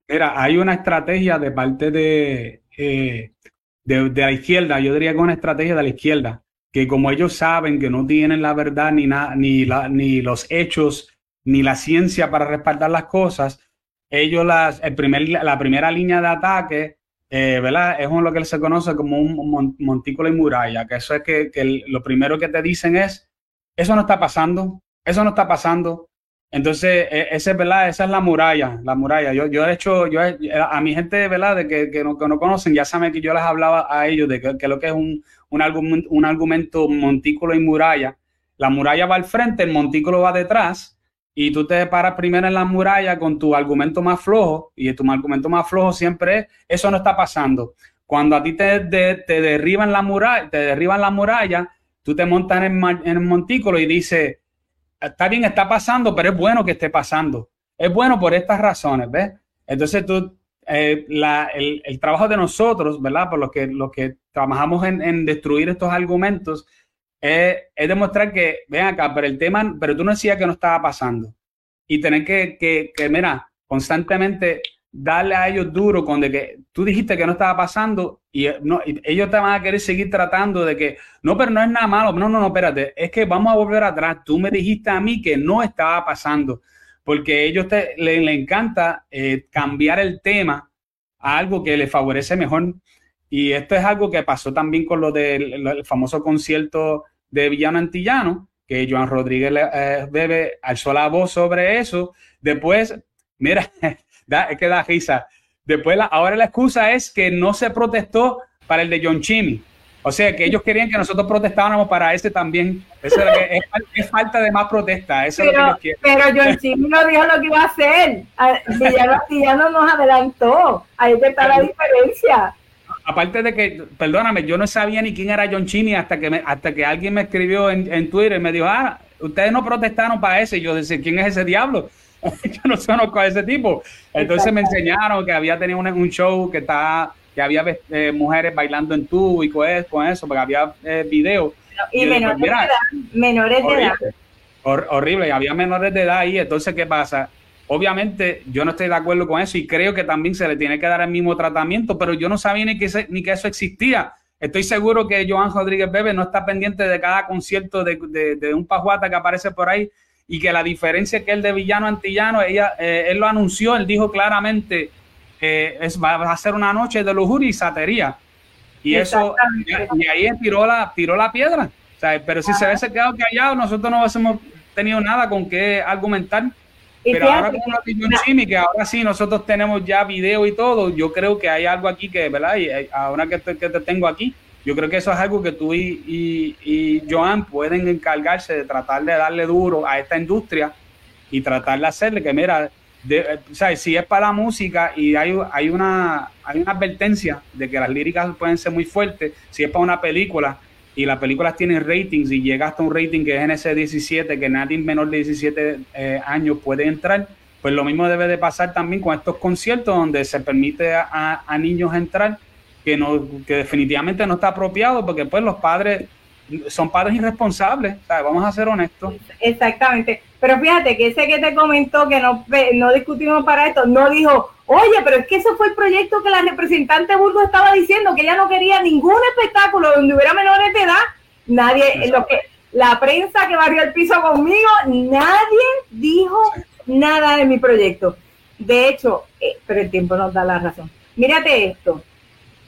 Speaker 1: Mira, hay una estrategia de parte de, eh, de, la izquierda, yo diría que una estrategia de la izquierda, que como ellos saben que no tienen la verdad ni, nada ni, la, ni los hechos, ni la ciencia para respaldar las cosas, ellos las, el primer, la primera línea de ataque, eh, ¿verdad? Es lo que se conoce como un montículo y muralla, que eso es que, que lo primero que te dicen es eso no está pasando, eso no está pasando. Entonces, e, ese, ¿verdad? esa es la muralla, la muralla. Yo, yo he hecho, yo a mi gente, ¿verdad? De que, que, no, que no conocen, ya saben que yo les hablaba a ellos de que, lo que es un, un, argumento, un argumento montículo y muralla. La muralla va al frente, el montículo va detrás, y tú te paras primero en la muralla con tu argumento más flojo, y tu argumento más flojo siempre es, eso no está pasando. Cuando a ti te, te derriban la muralla, te derriban la muralla, tú te montas en el, montículo y dices, está bien, está pasando, pero es bueno que esté pasando. Es bueno por estas razones, ¿ves? Entonces tú, eh, el, trabajo de nosotros, ¿verdad? Por lo que, lo que trabajamos en, destruir estos argumentos, es, demostrar que, ven acá, pero el tema, pero tú no decías que no estaba pasando. Y tener que, que, que mira, constantemente darle a ellos duro con de que tú dijiste que no estaba pasando y, eh, no, ellos te van a querer seguir tratando de que no, pero no es nada malo. No, no, no, espérate, es que vamos a volver atrás. Tú me dijiste a mí que no estaba pasando porque ellos te, le, encanta eh, cambiar el tema a algo que les favorece mejor. Y esto es algo que pasó también con lo del famoso concierto de Villano Antillano, que Joan Rodríguez eh, Bebe alzó la voz sobre eso. Después, mira, es que da risa. Después, la, ahora la excusa es que no se protestó para el de John Chimmy. O sea, que ellos querían que nosotros protestáramos para ese también. Eso es, falta de más protesta. Eso
Speaker 2: pero, es lo Pero John Chimmy no dijo lo que iba a hacer. ya no nos adelantó. Ahí está la diferencia.
Speaker 1: Aparte de que, perdóname, yo no sabía ni quién era John Chimmy hasta que, hasta que alguien me escribió en, en Twitter y me dijo, ah, ustedes no protestaron para ese. Y yo decía, ¿quién es ese diablo? yo no conozco a ese tipo. Entonces me enseñaron que había tenido un, show que está que había eh, mujeres bailando en tubo y con eso, porque había eh, videos.
Speaker 2: Y, menores, de edad, menores de edad.
Speaker 1: horrible, y había menores de edad ahí. Entonces, ¿qué pasa? Obviamente, yo no estoy de acuerdo con eso y creo que también se le tiene que dar el mismo tratamiento, pero yo no sabía ni que, ni que eso existía. Estoy seguro que Joan Rodríguez Bebe no está pendiente de cada concierto de, de, de un pajuata que aparece por ahí y que la diferencia que el de villano antillano, ella, eh, él lo anunció, él dijo claramente que es, va a ser una noche de lujuria y satería. Y eso, y, ahí tiró la, tiró la piedra. pero si se hubiese quedado callado, nosotros no hubiésemos tenido nada con qué argumentar. pero ahora con la que ahora sí nosotros tenemos ya video y todo, yo creo que hay algo aquí que, ¿verdad? Y eh, ahora que que te tengo aquí, yo creo que eso es algo que tú y, y, Joan pueden encargarse de tratar de darle duro a esta industria y tratar de hacerle que, mira, de, si es para la música y hay, hay, una, hay una advertencia de que las líricas pueden ser muy fuertes, si es para una película y las películas tienen ratings y llega hasta un rating que es en ese 17, que nadie menor de 17 eh, años puede entrar, pues lo mismo debe de pasar también con estos conciertos donde se permite a, a niños entrar que, no, que definitivamente no está apropiado porque pues los padres son padres irresponsables, vamos a ser honestos.
Speaker 2: Exactamente, pero fíjate que ese que te comentó que no, no discutimos para esto, no dijo, oye, pero es que ese fue el proyecto que la representante Burgos estaba diciendo, que ella no quería ningún espectáculo donde hubiera menores de edad, nadie, lo que la prensa que barrió el piso conmigo, nadie dijo nada de mi proyecto. De hecho, eh, pero el tiempo nos da la razón. Mírate esto,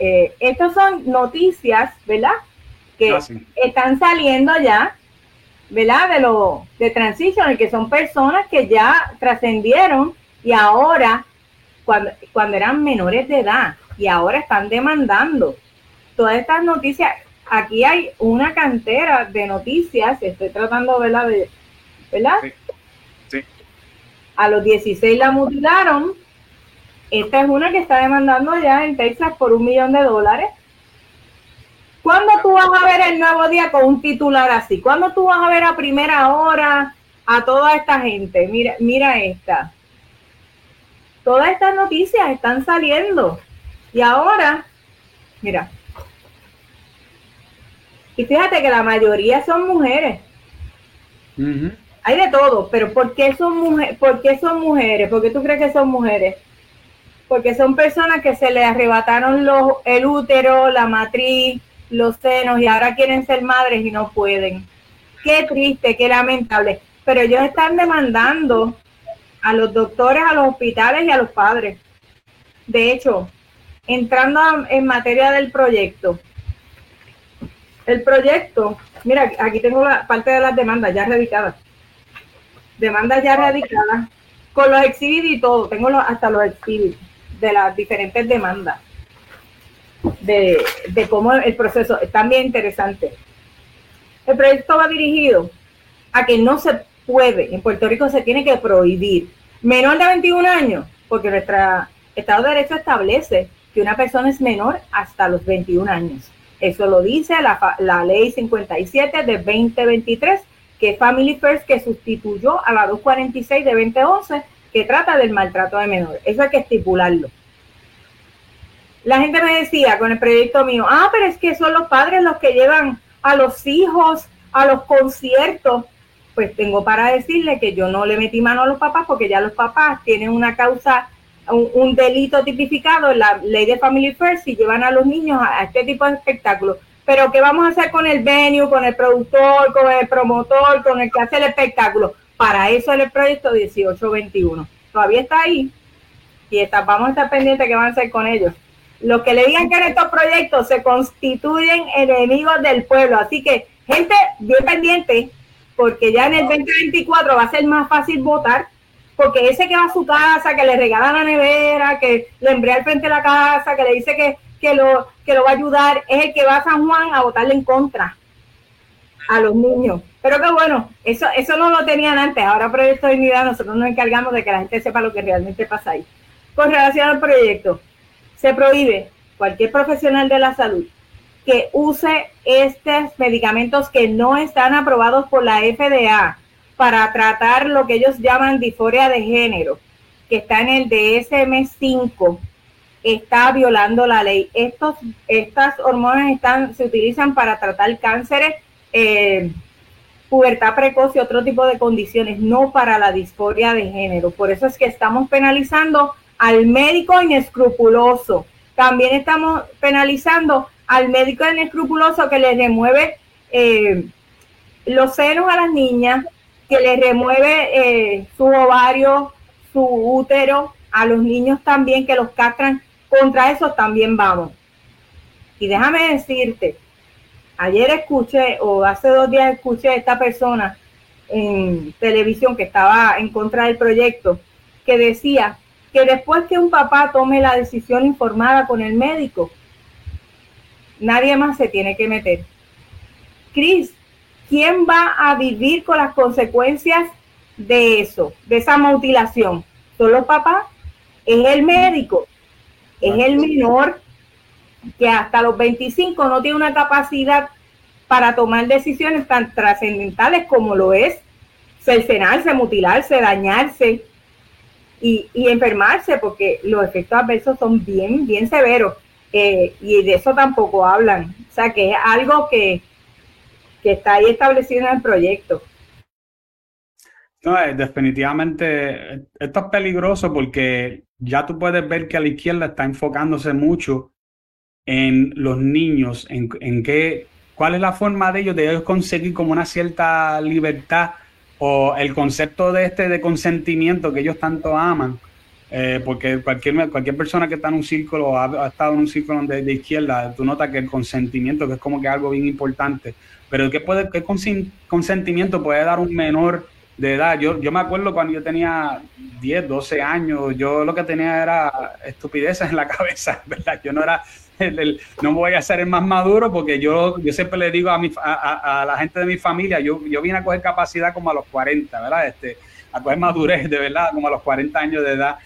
Speaker 2: eh, estas son noticias, ¿verdad? Que ah, están saliendo ya, ¿verdad? De lo de transition, que son personas que ya trascendieron y ahora, cuando, cuando eran menores de edad, y ahora están demandando. Todas estas noticias, aquí hay una cantera de noticias, estoy tratando, ¿verdad? De, ¿Verdad? sí. A los 16 la mutilaron, esta es una que está demandando ya en Texas por un millón de dólares. ¿Cuándo tú vas a ver el nuevo día con un titular así? ¿Cuándo tú vas a ver a primera hora a toda esta gente? Mira, mira esta. Todas estas noticias están saliendo. Y ahora, mira. Y fíjate que la mayoría son mujeres. Hay de todo, pero ¿por qué son mujeres? ¿Por qué son mujeres? ¿Por qué tú crees que son mujeres? Porque son personas que se le arrebataron los, el útero, la matriz, los senos y ahora quieren ser madres y no pueden. Qué triste, qué lamentable. Pero ellos están demandando a los doctores, a los hospitales y a los padres. De hecho, entrando en materia del proyecto, el proyecto, mira, aquí tengo la parte de las demandas ya radicadas. Demandas ya radicadas, con los exhibits y todo, tengo hasta los exhibits de las diferentes demandas, de, cómo el proceso es también interesante. El proyecto va dirigido a que no se puede, en Puerto Rico se tiene que prohibir menor de 21 años, porque nuestro Estado de Derecho establece que una persona es menor hasta los 21 años. Eso lo dice la, la ley 57 de 2023, que Family First, que sustituyó a la 246 de 2011, que trata del maltrato de menores. Eso hay que estipularlo. La gente me decía con el proyecto mío, ah, pero es que son los padres los que llevan a los hijos a los conciertos. Pues tengo para decirle que yo no le metí mano a los papás porque ya los papás tienen una causa, un, delito tipificado en la ley de Family First y llevan a los niños a, este tipo de espectáculos. Pero ¿qué vamos a hacer con el venue, con el productor, con el promotor, con el que hace el espectáculo? Para eso es el proyecto 1821. Todavía está ahí y está, vamos a estar pendientes qué van a hacer con ellos. Los que le digan que en estos proyectos se constituyen enemigos del pueblo. Así que, gente, bien pendiente, porque ya en el 2024 va a ser más fácil votar, porque ese que va a su casa, que le regala la nevera, que le embrea al frente de la casa, que le dice que, que lo, que lo va a ayudar es el que va a San Juan a votarle en contra a los niños. Pero que bueno, eso, eso no lo tenían antes. Ahora Proyecto Dignidad nosotros nos encargamos de que la gente sepa lo que realmente pasa ahí. Con relación al proyecto, se prohíbe cualquier profesional de la salud que use estos medicamentos que no están aprobados por la FDA para tratar lo que ellos llaman disforia de género, que está en el DSM-5, está violando la ley. Estos, estas hormonas están, se utilizan para tratar cánceres, eh, pubertad precoz y otro tipo de condiciones, no para la disforia de género. Por eso es que estamos penalizando al médico inescrupuloso también estamos penalizando al médico inescrupuloso que le remueve eh, los senos a las niñas, que le remueve eh, su ovario, su útero, a los niños también que los castran. Contra eso también vamos. Y déjame decirte, ayer escuché, o hace dos días escuché a esta persona en televisión que estaba en contra del proyecto, que decía que después que un papá tome la decisión informada con el médico, nadie más se tiene que meter. Cris, ¿quién va a vivir con las consecuencias de eso, de esa mutilación? ¿Son los papás? ¿Es el médico? ¿Es el menor que hasta los 25 no tiene una capacidad para tomar decisiones tan trascendentales como lo es cercenarse, mutilarse, dañarse, y, enfermarse, porque los efectos adversos son bien, bien severos. Eh, y de eso tampoco hablan. O sea, que es algo que, está ahí establecido en el proyecto.
Speaker 1: No, eh, definitivamente esto es peligroso porque ya tú puedes ver que a la izquierda está enfocándose mucho en los niños, en, en qué, cuál es la forma de ellos, de ellos conseguir como una cierta libertad o el concepto de este de consentimiento que ellos tanto aman, eh, porque cualquier, cualquier persona que está en un círculo o ha, estado en un círculo de, izquierda, tú notas que el consentimiento, que es como que algo bien importante, pero ¿qué, puede, qué consentimiento puede dar un menor de edad? Yo, yo me acuerdo cuando yo tenía 10, 12 años, yo lo que tenía era estupideces en la cabeza, ¿verdad? Yo no era no voy a ser el más maduro porque yo, yo siempre le digo a, mi, a, la gente de mi familia, yo, yo vine a coger capacidad como a los 40, ¿verdad? Este, a coger madurez, de verdad, como a los 40 años de edad.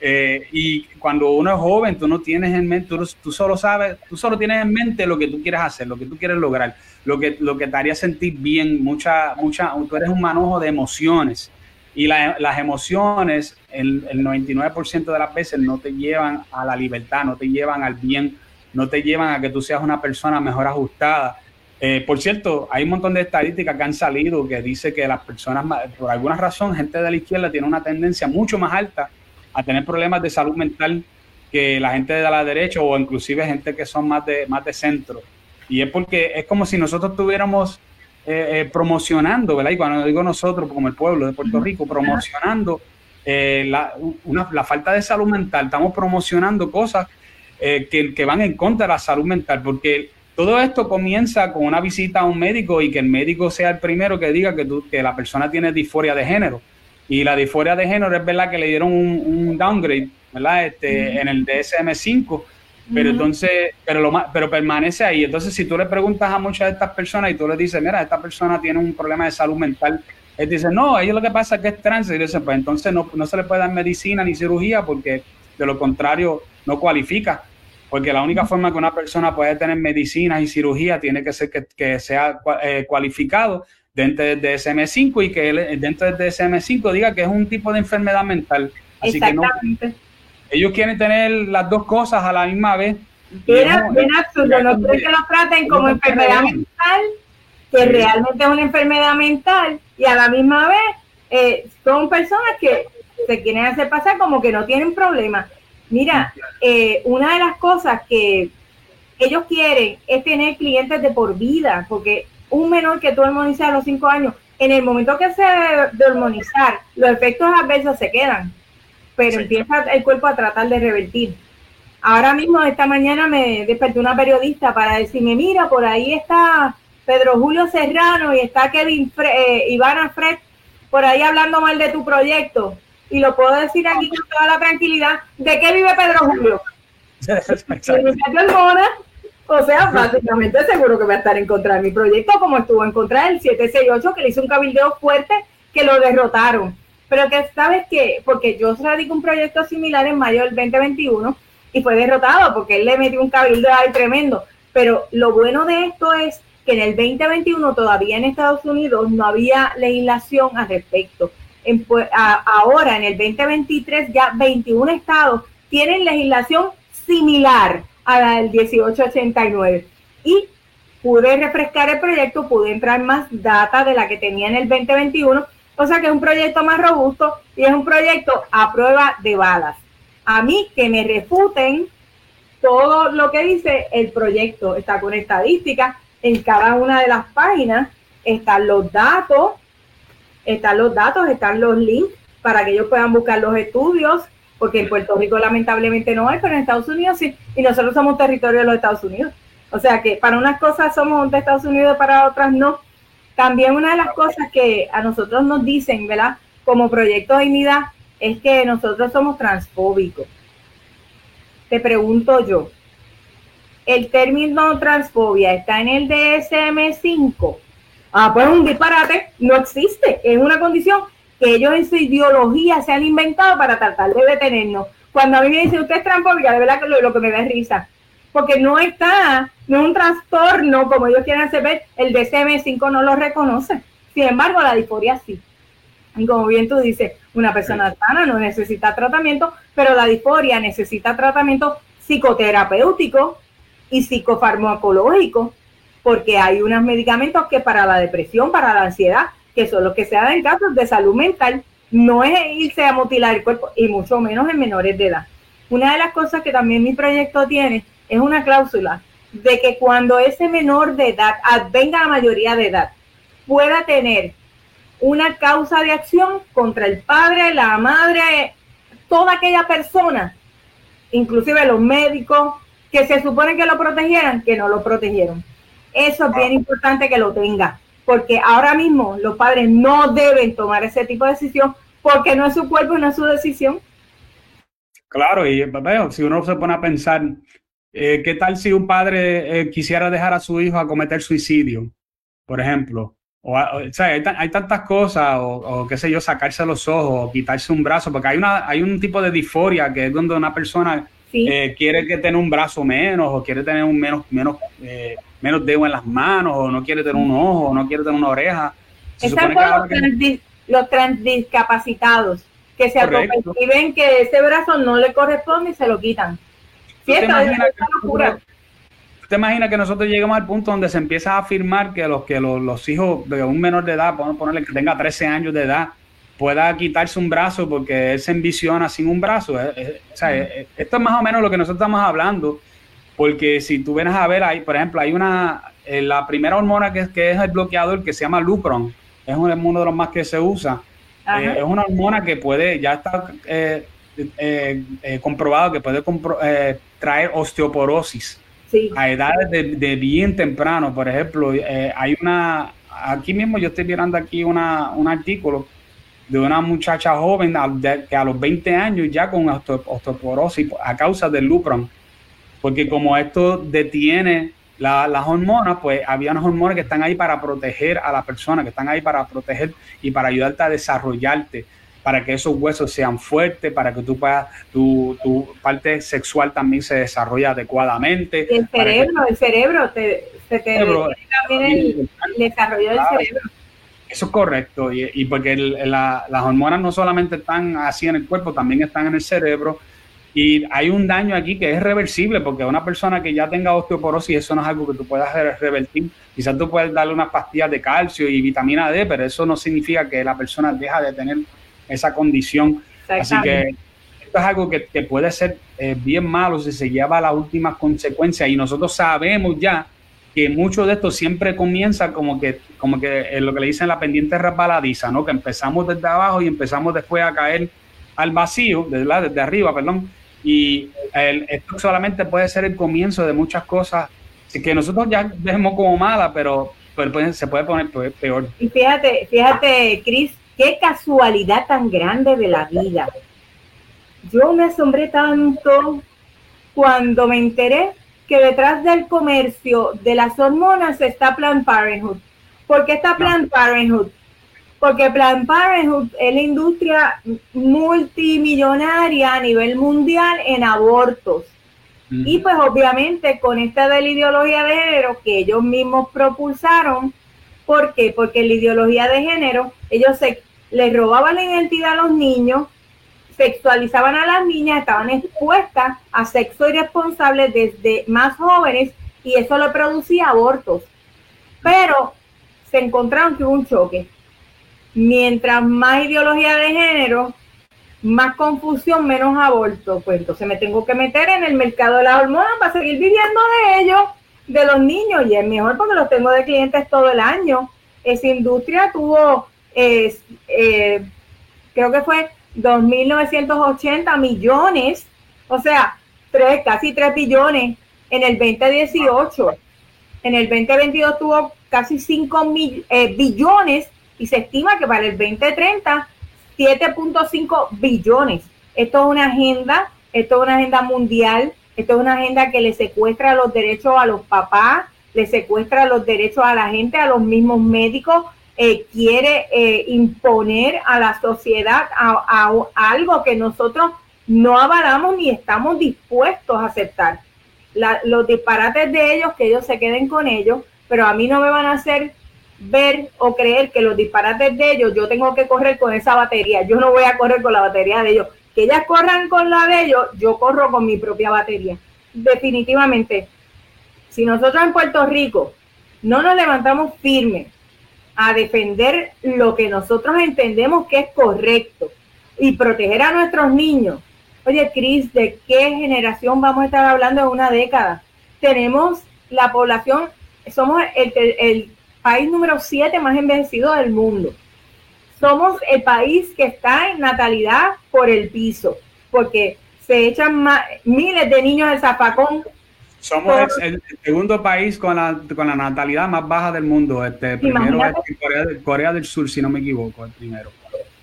Speaker 1: Eh, y cuando uno es joven, tú no tienes en mente, tú, solo sabes, tú solo tienes en mente lo que tú quieres hacer, lo que tú quieres lograr, lo que, lo que te haría sentir bien, mucha, mucha, tú eres un manojo de emociones. Y las emociones, el, el 99% de las veces no te llevan a la libertad, no te llevan al bien no te llevan a que tú seas una persona mejor ajustada. Eh, por cierto, hay un montón de estadísticas que han salido que dice que las personas, por alguna razón, gente de la izquierda tiene una tendencia mucho más alta a tener problemas de salud mental que la gente de la derecha o inclusive gente que son más de, más de centro. Y es porque es como si nosotros estuviéramos eh, eh, promocionando, ¿verdad? Y cuando digo nosotros, como el pueblo de Puerto Rico, promocionando la, la falta de salud mental, estamos promocionando cosas eh, que, van en contra de la salud mental, porque todo esto comienza con una visita a un médico y que el médico sea el primero que diga que, que la persona tiene disforia de género. Y la disforia de género es verdad que le dieron un, downgrade, ¿verdad? Este, En el DSM-5, pero entonces, pero, lo pero permanece ahí. Entonces, si tú le preguntas a muchas de estas personas y tú le dices, mira, esta persona tiene un problema de salud mental, él dice, no, ellos lo que pasa es que es trans, y dice, pues entonces no, no se le puede dar medicina ni cirugía porque de lo contrario no cualifica, porque la única forma que una persona puede tener medicinas y cirugía tiene que ser que, sea eh, cualificado dentro del DSM-5 y que dentro del DSM-5 diga que es un tipo de enfermedad mental. Así que no, ellos quieren tener las dos cosas a la misma vez.
Speaker 2: Bien, absurdo, no quieren que lo traten como enfermedad mental, que realmente es una enfermedad mental, y a la misma vez eh, son personas que se quieren hacer pasar como que no tienen problemas. Mira, eh, una de las cosas que ellos quieren es tener clientes de por vida, porque un menor que tú hormonizas a los cinco años, en el momento que se de hormonizar, los efectos adversos se quedan, pero empieza el cuerpo a tratar de revertir. Ahora mismo, esta mañana me despertó una periodista para decirme, mira, por ahí está Pedro Julio Serrano y está Kevin eh, Ivana Fred por ahí hablando mal de tu proyecto y lo puedo decir aquí con toda la tranquilidad, ¿de qué vive Pedro Julio? O sea, básicamente seguro que va a estar en contra de mi proyecto, como estuvo en contra del 768, que le hizo un cabildeo fuerte, que lo derrotaron. Pero que sabes que, porque yo radico un proyecto similar en mayo del 2021 y fue derrotado porque él le metió un cabildeo ahí tremendo. Pero lo bueno de esto es que en el 2021 todavía en Estados Unidos no había legislación al respecto. Ahora, en el 2023, ya 21 estados tienen legislación similar a la del 1889. Y pude refrescar el proyecto, pude entrar más data de la que tenía en el 2021, o sea que es un proyecto más robusto y es un proyecto a prueba de balas. A mí que me refuten todo lo que dice el proyecto, está con estadísticas en cada una de las páginas, están los datos, están los datos, están los links para que ellos puedan buscar los estudios, porque en Puerto Rico lamentablemente no hay, pero en Estados Unidos sí, y nosotros somos territorio de los Estados Unidos. O sea que para unas cosas somos de Estados Unidos, para otras no. También una de las cosas que a nosotros nos dicen, ¿verdad? Como proyecto de dignidad, es que nosotros somos transfóbicos. Te pregunto yo, ¿el término transfobia está en el DSM-5? Ah, pues un disparate, no existe, es una condición que ellos en su ideología se han inventado para tratar de detenernos. Cuando a mí me dicen, usted es transfóbica, de verdad que lo, que me da risa, porque no está, no es un trastorno como ellos quieren hacer ver, el DCM5 no lo reconoce. Sin embargo, la disforia sí. Y como bien tú dices, una persona sana no necesita tratamiento, pero la disforia necesita tratamiento psicoterapéutico y psicofarmacológico, porque hay unos medicamentos que para la depresión, para la ansiedad, que son los que se dan en casos de salud mental, no es irse a mutilar el cuerpo y mucho menos en menores de edad. Una de las cosas que también mi proyecto tiene es una cláusula de que cuando ese menor de edad venga a mayoría de edad, pueda tener una causa de acción contra el padre, la madre, toda aquella persona, inclusive los médicos, que se supone que lo protegieran, que no lo protegieron. Eso es bien importante que lo tenga porque ahora mismo los padres no deben tomar ese tipo de decisión porque no es su cuerpo y no es su decisión.
Speaker 1: Claro, y veo, si uno se pone a pensar, eh, ¿qué tal si un padre eh, quisiera dejar a su hijo a cometer suicidio, por ejemplo? O, sea, hay, tantas cosas, o, qué sé yo, sacarse los ojos, o quitarse un brazo, porque hay, una, hay un tipo de disforia que es donde una persona eh, quiere que tenga un brazo menos, o quiere tener un menos, menos menos dedo en las manos, o no quiere tener un ojo, o no quiere tener una oreja.
Speaker 2: Están los, transdiscapacitados, que se ven que ese brazo no le corresponde y se lo quitan. ¿Usted
Speaker 1: imagina que nosotros llegamos al punto donde se empieza a afirmar que los que los, hijos de un menor de edad, podemos ponerle que tenga 13 años de edad, pueda quitarse un brazo porque él se envisiona sin un brazo? esto es más o menos lo que nosotros estamos hablando porque si tú vienes a ver, ahí, por ejemplo, hay una, eh, la primera hormona que, que, es el bloqueador que se llama Lucron, es uno de los más que se usa. Eh, es una hormona que puede, ya está eh, comprobado que puede traer osteoporosis a edades de, bien temprano. Por ejemplo, hay una, aquí mismo yo estoy mirando aquí una, un artículo de una muchacha joven que a los 20 años ya con osteoporosis a causa del Lupron porque como esto detiene las hormonas, pues había unas hormonas que están ahí para proteger a la persona, que están ahí para proteger y para ayudarte a desarrollarte, para que esos huesos sean fuertes, para que tú puedas, tu, tu parte sexual también se desarrolle adecuadamente.
Speaker 2: el cerebro, el cerebro, te, se te también el, desarrollo del cerebro.
Speaker 1: Eso es correcto, y, porque las hormonas no solamente están así en el cuerpo, también están en el cerebro, y hay un daño aquí que es reversible, porque una persona que ya tenga osteoporosis, eso no es algo que tú puedas revertir. Quizás tú puedes darle unas pastillas de calcio y vitamina D, pero eso no significa que la persona deja de tener esa condición. Así que esto es algo que, puede ser eh, bien malo si se lleva a las últimas consecuencias. Y nosotros sabemos ya que mucho de esto siempre comienza como que, como que lo que le dicen la pendiente resbaladiza, ¿no? Que empezamos desde abajo y empezamos después a caer al vacío, desde, desde arriba, perdón, y esto solamente puede ser el comienzo de muchas cosas que nosotros ya vemos como mala, pero, se puede poner peor.
Speaker 2: Y fíjate, fíjate, Cris, qué casualidad tan grande de la vida. Yo me asombré tanto cuando me enteré que detrás del comercio de las hormonas está Planned Parenthood. ¿Por qué está Planned Parenthood? Porque Planned Parenthood es la industria multimillonaria a nivel mundial en abortos. Y pues obviamente con esta de la ideología de género que ellos mismos propulsaron, ¿por qué? Porque la ideología de género, ellos se les robaban la identidad a los niños, sexualizaban a las niñas, estaban expuestas a sexo irresponsable desde más jóvenes y eso le producía abortos. Pero se encontraron que hubo un choque. Mientras más ideología de género, más confusión, menos aborto. Pues entonces me tengo que meter en el mercado de las hormonas para seguir viviendo de ellos, de los niños, y es mejor porque los tengo de clientes todo el año. Esa industria tuvo, eh, creo que fue 2.980 millones, o sea, tres, casi 3 billones en el 2018. En el 2022 tuvo casi 5 mil, eh, billones y se estima que para el 2030 7.5 billones. Esto es una agenda, esto es una agenda mundial, esto es una agenda que le secuestra los derechos a los papás, le secuestra los derechos a la gente, a los mismos médicos, eh, quiere eh, imponer a la sociedad algo que nosotros no avalamos ni estamos dispuestos a aceptar. los disparates de ellos, que ellos se queden con ellos, pero a mí no me van a hacer ver o creer que los disparates de ellos yo tengo que correr con esa batería. Yo no voy a correr con la batería de ellos. Que ellas corran con la de ellos, yo corro con mi propia batería. Definitivamente, si nosotros en Puerto Rico no nos levantamos firmes a defender lo que nosotros entendemos que es correcto y proteger a nuestros niños. Oye, Cris, ¿de qué generación vamos a estar hablando en una década? Tenemos la población, somos el, país número 7 más envejecido del mundo. Somos el país que está en natalidad por el piso, porque se echan miles de niños al zapacón.
Speaker 1: Somos el, segundo país con la, con la natalidad más baja del mundo. Este, primero es Corea, del Sur, si no me equivoco, el primero.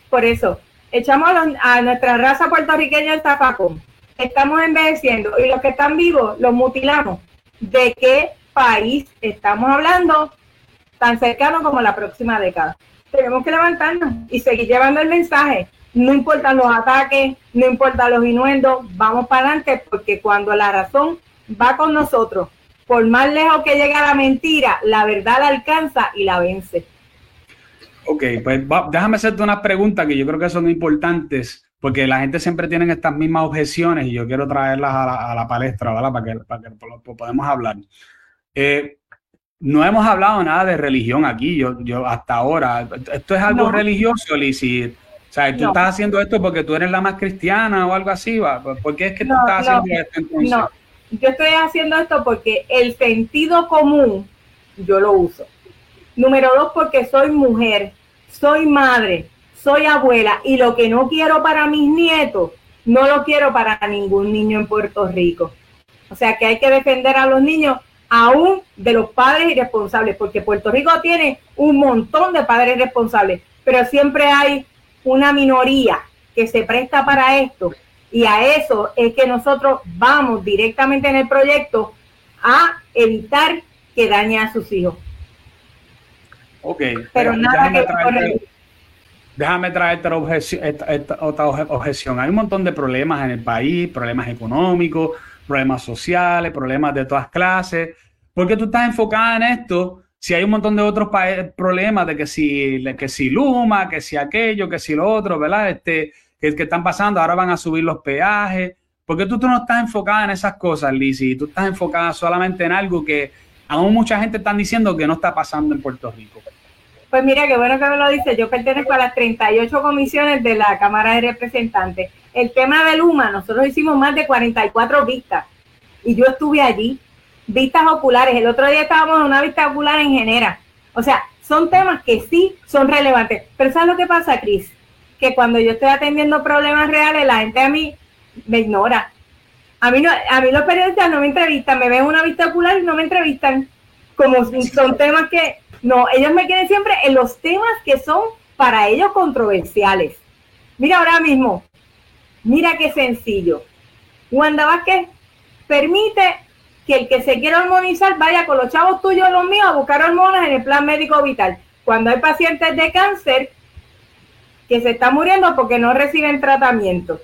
Speaker 2: Por eso, echamos a, nuestra raza puertorriqueña al zapacón. Estamos envejeciendo y los que están vivos los mutilamos. ¿De qué país estamos hablando? tan cercano como la próxima década. Tenemos que levantarnos y seguir llevando el mensaje. No importan los ataques, no importan los inuendos, vamos para adelante porque cuando la razón va con nosotros, por más lejos que llegue la mentira, la verdad la alcanza y la vence.
Speaker 1: Ok, pues déjame hacerte unas preguntas que yo creo que son importantes, porque la gente siempre tiene estas mismas objeciones y yo quiero traerlas a la, palestra, ¿verdad? Para que, para que podamos hablar. Eh, no hemos hablado nada de religión aquí, yo, yo hasta ahora. ¿Esto es algo religioso, Lizzie? O sea, ¿tú estás haciendo esto porque tú eres la más cristiana o algo así? ¿Por qué es que tú estás haciendo esto entonces? No,
Speaker 2: yo estoy haciendo esto porque el sentido común yo lo uso. Número dos, porque soy mujer, soy madre, soy abuela y lo que no quiero para mis nietos, no lo quiero para ningún niño en Puerto Rico. O sea que hay que defender a los niños aún de los padres irresponsables, porque Puerto Rico tiene un montón de padres responsables, pero siempre hay una minoría que se presta para esto y a eso es que nosotros vamos directamente en el proyecto a evitar que dañe a sus hijos.
Speaker 1: Ok, pero, nada déjame que traerte, déjame traerte otra objeción. Hay un montón de problemas en el país, problemas económicos, problemas sociales, problemas de todas clases. ¿Por qué tú estás enfocada en esto? Si hay un montón de otros problemas de que si, que si Luma, que si aquello, que si lo otro, ¿verdad? Este, que, están pasando, ahora van a subir los peajes. ¿Por qué tú, tú no estás enfocada en esas cosas, Lizzie? Tú estás enfocada solamente en algo que aún mucha gente está diciendo que no está pasando en Puerto Rico.
Speaker 2: Pues mira, qué bueno que me lo dice. Yo pertenezco a las 38 comisiones de la Cámara de Representantes el tema de Luma, nosotros hicimos más de 44 vistas y yo estuve allí, vistas oculares. El otro día estábamos en una vista ocular en Genera. O sea, son temas que sí son relevantes. Pero ¿sabes lo que pasa, Cris? Que cuando yo estoy atendiendo problemas reales, la gente a mí me ignora. A mí, no, a mí los periodistas no me entrevistan, me ven una vista ocular y no me entrevistan. Como son temas que, no, ellos me quieren siempre en los temas que son para ellos controversiales. Mira, ahora mismo, Mira qué sencillo. Wanda Vázquez permite que el que se quiera hormonizar vaya con los chavos tuyos los míos a buscar hormonas en el plan médico vital. Cuando hay pacientes de cáncer que se están muriendo porque no reciben tratamiento.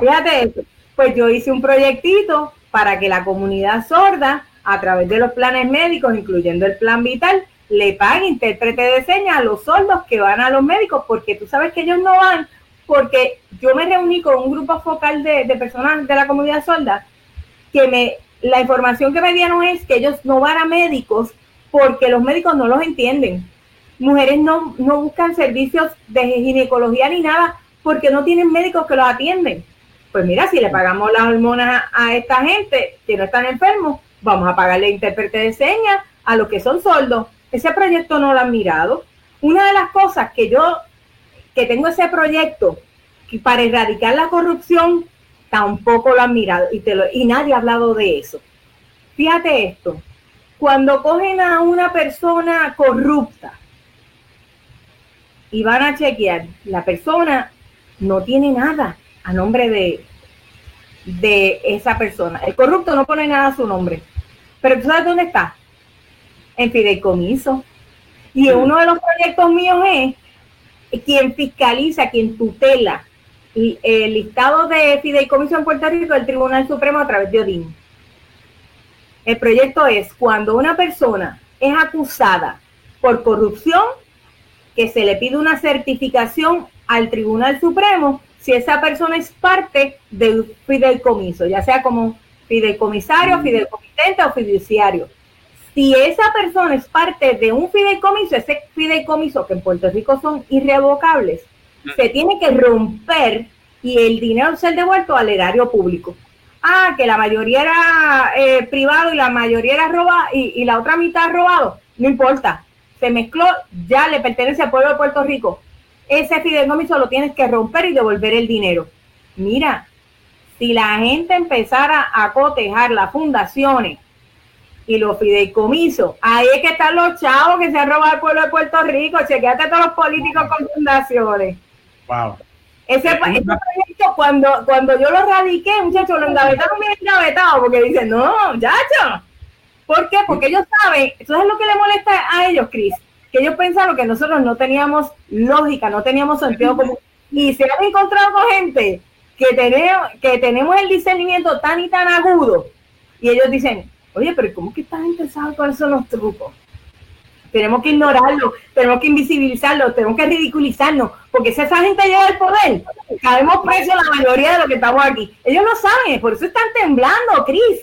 Speaker 2: Fíjate eso. Pues yo hice un proyectito para que la comunidad sorda, a través de los planes médicos, incluyendo el plan vital, le pague intérprete de señas a los sordos que van a los médicos, porque tú sabes que ellos no van, porque yo me reuní con un grupo focal de, de personas de la comunidad sorda que me la información que me dieron es que ellos no van a médicos porque los médicos no los entienden. Mujeres no, no buscan servicios de ginecología ni nada porque no tienen médicos que los atienden. Pues mira, si le pagamos las hormonas a, esta gente que no están enfermos, vamos a pagarle intérprete de señas a los que son sordos. Ese proyecto no lo han mirado. Una de las cosas que yo, que tengo ese proyecto para erradicar la corrupción, tampoco lo han mirado y, y nadie ha hablado de eso. Fíjate esto, cuando cogen a una persona corrupta y van a chequear, la persona no tiene nada a nombre de, de esa persona. El corrupto no pone nada a su nombre. Pero tú sabes dónde está? En fideicomiso. Y uno de los proyectos míos es quien fiscaliza, quien tutela el listado de fideicomiso en Puerto Rico del Tribunal Supremo a través de ODIN. El proyecto es cuando una persona es acusada por corrupción, que se le pide una certificación al Tribunal Supremo si esa persona es parte del fideicomiso, ya sea como fideicomisario, mm. fideicomitente o fiduciario. Si esa persona es parte de un fideicomiso, ese fideicomiso que en Puerto Rico son irrevocables, se tiene que romper y el dinero ser devuelto al erario público. Ah, que la mayoría era eh, privado y la mayoría era robado y, la otra mitad robado. No importa. Se mezcló, ya le pertenece al pueblo de Puerto Rico. Ese fideicomiso lo tienes que romper y devolver el dinero. Mira, si la gente empezara a cotejar las fundaciones y los fideicomisos, ahí es que están los chavos que se han robado al pueblo de Puerto Rico. Chequeate a todos los políticos con fundaciones. Ese, proyecto, cuando, cuando yo lo radiqué, muchachos, lo engavetaron bien engavetado, porque dicen, no, muchachos. ¿Por qué? Porque ellos saben, eso es lo que le molesta a ellos, Cris, que ellos pensaron que nosotros no teníamos lógica, no teníamos sentido común. Y se han encontrado con gente que tenemos, que tenemos el discernimiento tan y tan agudo, y ellos dicen, oye, pero ¿cómo que esta gente sabe cuáles son los trucos? Tenemos que ignorarlo, tenemos que invisibilizarlo, tenemos que ridiculizarnos, porque si esa gente llega al poder, caemos presos la mayoría de los que estamos aquí. Ellos no saben, por eso están temblando, Cris.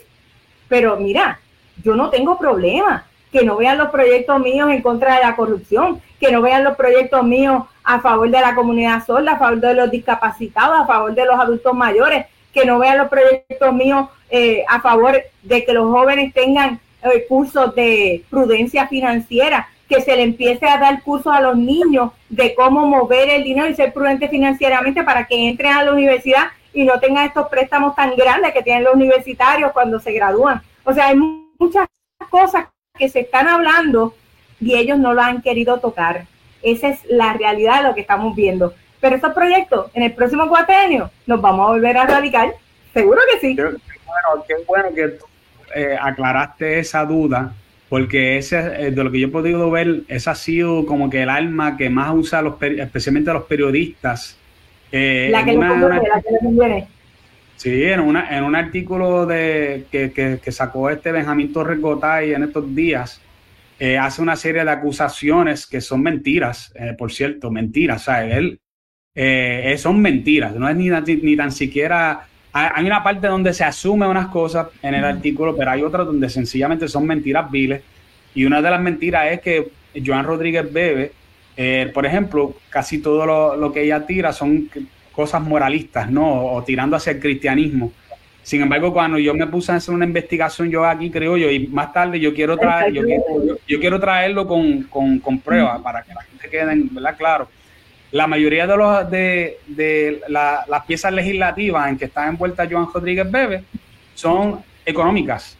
Speaker 2: Pero mira, yo no tengo problema que no vean los proyectos míos en contra de la corrupción, que no vean los proyectos míos a favor de la comunidad sorda, a favor de los discapacitados, a favor de los adultos mayores, que no vean los proyectos míos eh, a favor de que los jóvenes tengan eh, cursos de prudencia financiera, que se le empiece a dar cursos a los niños de cómo mover el dinero y ser prudente financieramente para que entren a la universidad y no tengan estos préstamos tan grandes que tienen los universitarios cuando se gradúan. O sea, muchas cosas que se están hablando y ellos no lo han querido tocar. Esa es la realidad de lo que estamos viendo. Pero estos proyectos en el próximo cuatrenio nos vamos a volver a radicar. Seguro que sí.
Speaker 1: bueno, qué bueno que eh, aclaraste esa duda, porque ese, eh, de lo que yo he podido ver, ese ha sido como que el alma que más usa, los, especialmente los periodistas.
Speaker 2: Eh, la, que la
Speaker 1: Sí, en, una, en un artículo de, que, que, sacó este Benjamín Torres Gotay en estos días, hace una serie de acusaciones que son mentiras, por cierto, mentiras. O sea, él, son mentiras, no es ni, ni tan siquiera hay una parte donde se asume unas cosas en el artículo, pero hay otras donde sencillamente son mentiras viles. Y una de las mentiras es que Joan Rodríguez Bebe, eh, por ejemplo, casi todo lo, que ella tira son cosas moralistas, ¿no? O tirando hacia el cristianismo. Sin embargo, cuando yo me puse a hacer una investigación, yo aquí creo yo, y más tarde yo quiero traer, yo quiero, traerlo con, con, pruebas para que la gente quede, ¿verdad? Claro la mayoría de, los, de, las piezas legislativas en que está envuelta Joan Rodríguez Bebe son económicas,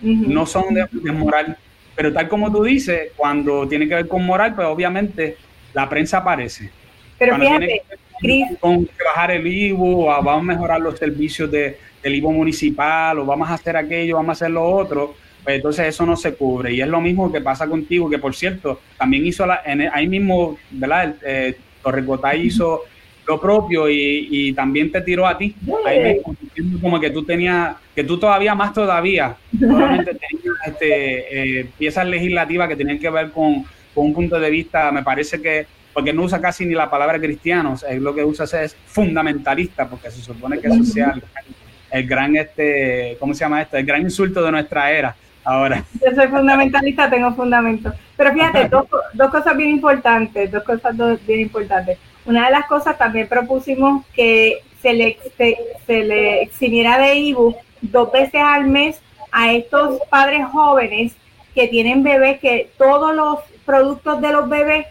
Speaker 1: no son de, moral. Pero tal como tú dices, cuando tiene que ver con moral, pues obviamente la prensa aparece.
Speaker 2: Pero fíjate,
Speaker 1: con bajar el IVU, vamos a mejorar los servicios de, del IVO municipal o vamos a hacer aquello, vamos a hacer lo otro, pues entonces eso no se cubre. Y es lo mismo que pasa contigo, que por cierto, también hizo la, en, ahí mismo, ¿verdad? Eh, Torrecotay hizo lo propio y, también te tiró a ti. Ahí como que tú tenías, que tú todavía más todavía, probablemente tenías este, eh, piezas legislativas que tenían que ver con, con, un punto de vista, me parece que, porque no usa casi ni la palabra cristianos, es lo que usa es fundamentalista, porque se supone que eso sea el, gran, este, ¿cómo se llama esto? El gran insulto de nuestra era. Ahora.
Speaker 2: Yo soy fundamentalista, tengo fundamento. Pero fíjate, dos, dos cosas bien importantes, dos cosas bien importantes. Una de las cosas también propusimos que se le, se, le eximiera de IBU dos veces al mes a estos padres jóvenes que tienen bebés, que todos los productos de los bebés,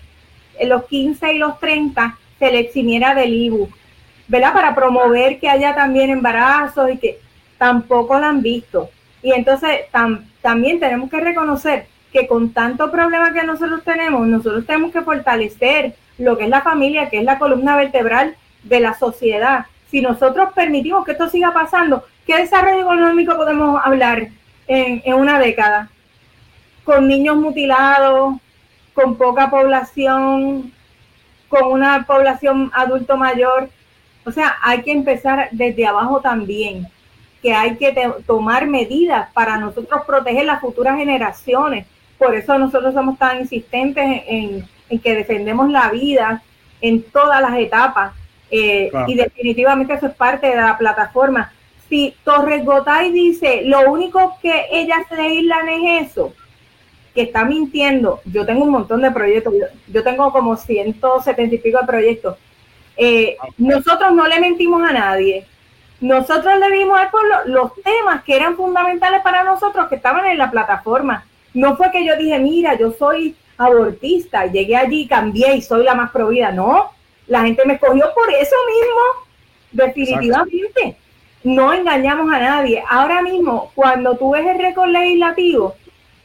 Speaker 2: los 15 y los 30, se le eximiera del IBU, ¿verdad? Para promover que haya también embarazos y que tampoco lo han visto. Y entonces también tenemos que reconocer que con tanto problema que nosotros tenemos, nosotros tenemos que fortalecer lo que es la familia, que es la columna vertebral de la sociedad. Si nosotros permitimos que esto siga pasando, ¿qué desarrollo económico podemos hablar en una década? Con niños mutilados, con poca población, con una población adulto mayor. O sea, hay que empezar desde abajo también, que hay que tomar medidas para nosotros proteger las futuras generaciones. Por eso nosotros somos tan insistentes en en que defendemos la vida en todas las etapas. Eh, y definitivamente eso es parte de la plataforma. Si Torres Gotay dice lo único que ellas legislan es eso, que está mintiendo. Yo tengo un montón de proyectos, yo, tengo como 170 y pico de proyectos. Eh, nosotros no le mentimos a nadie. Nosotros le dimos al pueblo los temas que eran fundamentales para nosotros que estaban en la plataforma. No fue que yo dije, mira, yo soy abortista, llegué allí, cambié y soy la más provida. No, la gente me escogió por eso mismo, definitivamente. No engañamos a nadie. Ahora mismo, cuando tú ves el récord legislativo,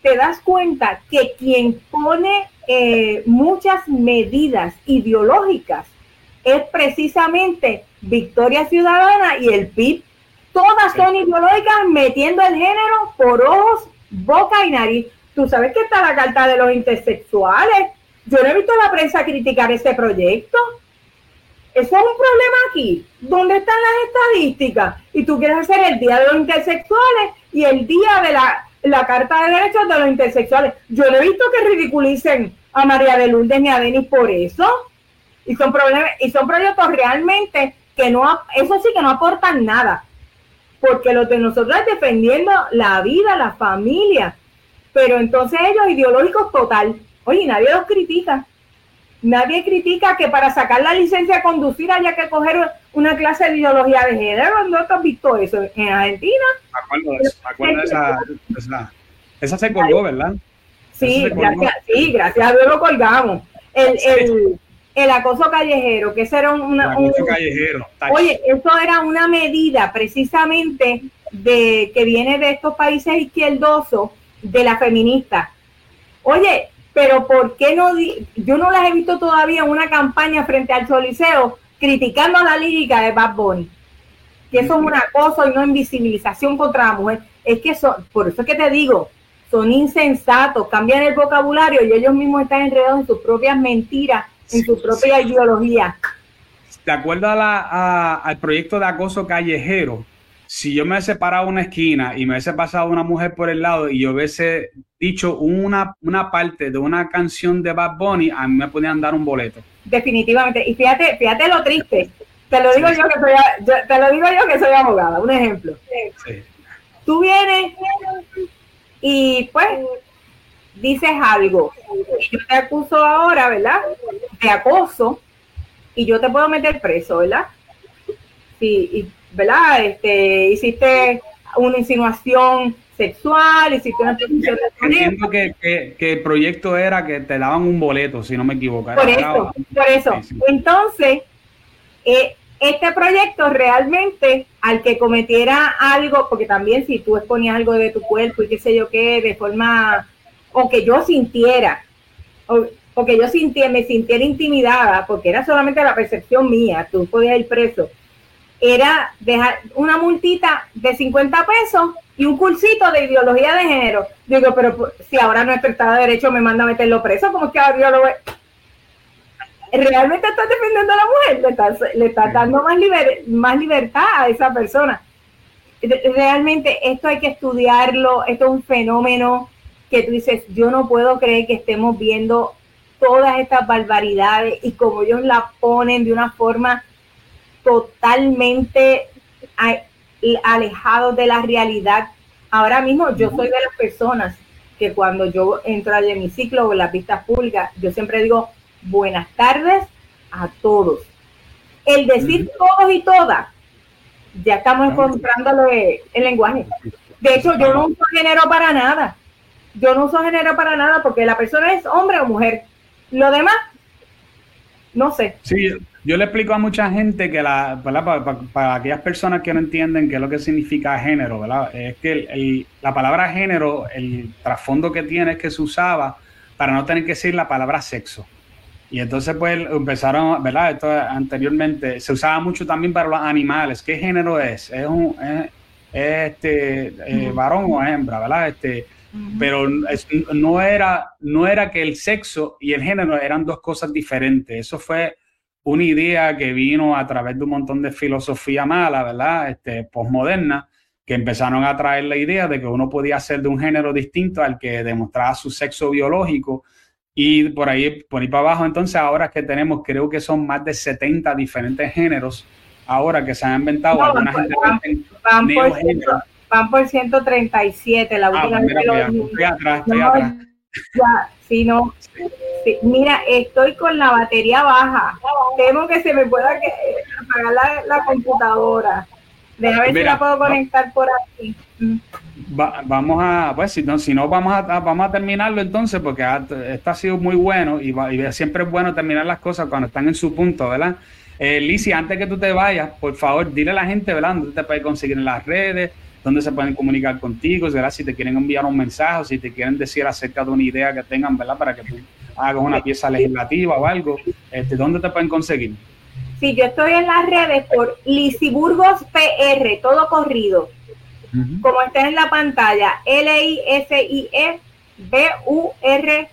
Speaker 2: te das cuenta que quien pone eh, muchas medidas ideológicas es precisamente Victoria Ciudadana y el PIB. Todas son ideológicas metiendo el género por ojos, boca y nariz. Tú sabes que está la carta de los intersexuales. Yo no he visto a la prensa criticar ese proyecto. Eso es un problema aquí. ¿Dónde están las estadísticas? Y tú quieres hacer el Día de los Intersexuales y el Día de la, Carta de Derechos de los Intersexuales. Yo no he visto que ridiculicen a María de Lourdes ni a Denis por eso. Y son, problemas, y son proyectos realmente que no, eso sí que no aportan nada. Porque lo de nosotros es defendiendo la vida, la familia, pero entonces ellos ideológicos total. Oye, nadie los critica. Nadie critica que para sacar la licencia de conducir haya que coger una clase de ideología de género. ¿No has visto eso en Argentina?
Speaker 1: acuerdo, esa, esa, se colgó, ¿verdad?
Speaker 2: Sí, gracias, sí, gracias a Dios lo colgamos. El, el, el acoso callejero, que eso era una... Un, callejero. Oye, eso era una medida precisamente de que viene de estos países izquierdosos de la feminista. Oye, pero ¿por qué no? Yo no las he visto todavía en una campaña frente al Choliseo criticando la lírica de Bad Bunny. Que eso es un acoso y no invisibilización contra la mujer. Es que son, por eso es que te digo, son insensatos, cambian el vocabulario y ellos mismos están enredados en sus propias mentiras, en su propia ideología.
Speaker 1: De acuerdo a al proyecto de acoso callejero, si yo me hubiese parado una esquina y me hubiese pasado una mujer por el lado y yo hubiese dicho una, una parte de una canción de Bad Bunny, a mí me podían dar un boleto.
Speaker 2: Definitivamente. Y fíjate, fíjate lo triste. Te lo digo yo que soy, te lo digo yo que soy abogada. Un ejemplo. Tú vienes y pues dices algo. Y yo te acuso ahora, ¿verdad? De acoso y yo te puedo meter preso, ¿verdad? Sí, y ¿verdad? Este, hiciste una insinuación sexual, hiciste una
Speaker 1: exposición Entiendo que, que, el proyecto era que te daban un boleto, si no me equivoco.
Speaker 2: Por eso, por eso. Entonces, eh, este proyecto realmente al que cometiera algo, porque también si tú exponías algo de tu cuerpo y qué sé yo qué, de forma, o que yo sintiera, o, que yo sintiera, me sintiera intimidada, porque era solamente la percepción mía, tú podías ir preso era dejar una multita de 50 pesos y un cursito de ideología de género. Digo, pero pues, si ahora nuestro Estado de Derecho me manda a meterlo preso, ¿cómo es que ahora yo lo voy? Realmente estás defendiendo a la mujer, le estás, le estás dando más, más libertad a esa persona. Realmente esto hay que estudiarlo, esto es un fenómeno que tú dices, yo no puedo creer que estemos viendo todas estas barbaridades y como ellos la ponen de una forma totalmente alejados de la realidad. Ahora mismo yo soy de las personas que cuando yo entro al hemiciclo o en las vistas públicas, yo siempre digo buenas tardes a todos. El decir todos y todas, ya estamos encontrándole el lenguaje. De hecho, yo no uso género para nada. Yo no uso género para nada porque la persona es hombre o mujer. Lo demás, no sé.
Speaker 1: Sí, yo le explico a mucha gente que la, Para, aquellas personas que no entienden qué es lo que significa género, ¿verdad? Es que la palabra género, el trasfondo que tiene es que se usaba para no tener que decir la palabra sexo. Y entonces pues empezaron, ¿verdad? Esto anteriormente se usaba mucho también para los animales. ¿Qué género es? ¿Es un este eh, varón o hembra, ¿verdad? Este, pero no, era, no era que el sexo y el género eran dos cosas diferentes. Eso fue una idea que vino a través de un montón de filosofía mala, ¿verdad? Este, postmoderna, que empezaron a traer la idea de que uno podía ser de un género distinto al que demostraba su sexo biológico. Y por ahí, por ahí para abajo, entonces ahora que tenemos, creo que son más de 70 diferentes géneros, ahora que se han inventado
Speaker 2: no, alguna gente van por 137, la última vez que lo Estoy atrás, estoy atrás. Ya, si no, mira, estoy con la batería baja. Temo que se me pueda apagar la, la computadora. Déjame ver si la puedo conectar por aquí. Mm.
Speaker 1: vamos a, pues si no, si no vamos a, vamos a terminarlo entonces, porque esto ha sido muy bueno y, y, siempre es bueno terminar las cosas cuando están en su punto, ¿verdad? Eh, antes que tú te vayas, por favor, dile a la gente, ¿verdad? Dónde te puedes conseguir en las redes, dónde se pueden comunicar contigo, ¿verdad? Si te quieren enviar un mensaje, si te quieren decir acerca de una idea que tengan, ¿verdad? Para que tú hagas una pieza legislativa o algo, este, ¿dónde te pueden conseguir?
Speaker 2: Sí, yo estoy en las redes por Lisiburgos PR, todo corrido. Como está en la pantalla, L-I-S-I-E B-U-R-G-O-S-P-R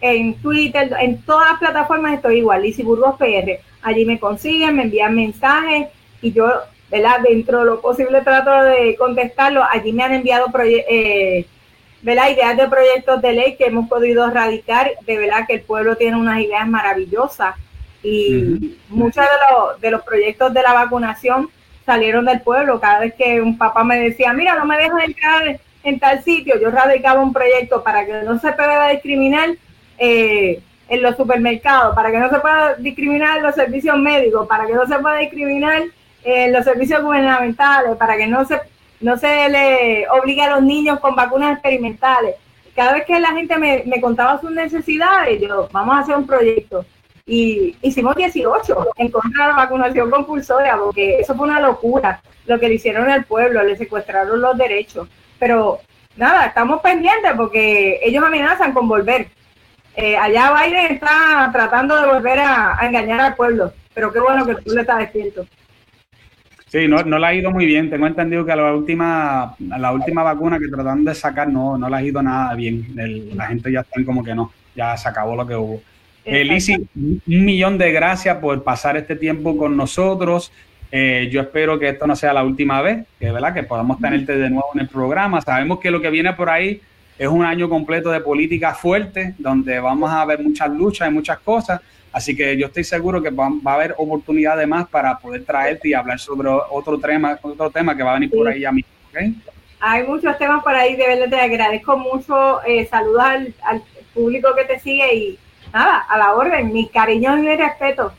Speaker 2: en Twitter, en todas las plataformas estoy igual, Lisiburgos PR. Allí me consiguen, me envían mensajes y yo ¿verdad? Dentro de lo posible trato de contestarlo. Allí me han enviado eh, ideas de proyectos de ley que hemos podido radicar. De verdad que el pueblo tiene unas ideas maravillosas y muchos de los, de los proyectos de la vacunación salieron del pueblo. Cada vez que un papá me decía, mira, no me dejan entrar en tal sitio, yo radicaba un proyecto para que no se pueda discriminar eh, en los supermercados, para que no se pueda discriminar en los servicios médicos, para que no se pueda discriminar eh, los servicios gubernamentales, para que no se, no se le obligue a los niños con vacunas experimentales. Cada vez que la gente me, contaba sus necesidades, yo, vamos a hacer un proyecto. Y hicimos 18 en contra de la vacunación compulsoria, porque eso fue una locura lo que le hicieron al pueblo, le secuestraron los derechos. Pero nada, estamos pendientes porque ellos amenazan con volver. Eh, allá Biden está tratando de volver a, a, engañar al pueblo, pero qué bueno que tú le estás despierto.
Speaker 1: Sí, no, no le ha ido muy bien. Tengo entendido que la última, la última vacuna que trataron de sacar no, no le ha ido nada bien. la gente ya está como que no, ya se acabó lo que hubo. Elisi, un millón de gracias por pasar este tiempo con nosotros. Eh, yo espero que esto no sea la última vez, que, ¿verdad? que podamos tenerte de nuevo en el programa. Sabemos que lo que viene por ahí es un año completo de política fuerte, donde vamos a ver muchas luchas y muchas cosas. Así que yo estoy seguro que va, a haber oportunidades más para poder traerte y hablar sobre otro tema, otro tema que va a venir por ahí a mí.
Speaker 2: Hay muchos temas por ahí, de verdad te agradezco mucho. Eh, saludos al, público que te sigue y nada, a la orden, mi cariño y mi respeto.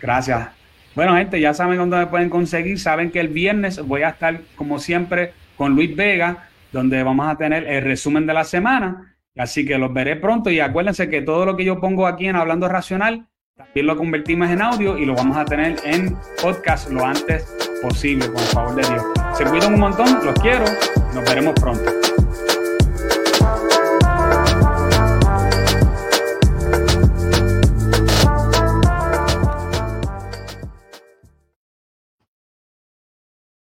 Speaker 1: Gracias. Bueno, gente, ya saben dónde me pueden conseguir. Saben que el viernes voy a estar, como siempre, con Luis Vega, donde vamos a tener el resumen de la semana. Así que los veré pronto y acuérdense que todo lo que yo pongo aquí en Hablando Racional, también lo convertimos en audio y lo vamos a tener en podcast lo antes posible, con el favor de Dios. Se cuidan un montón, los quiero, nos veremos pronto.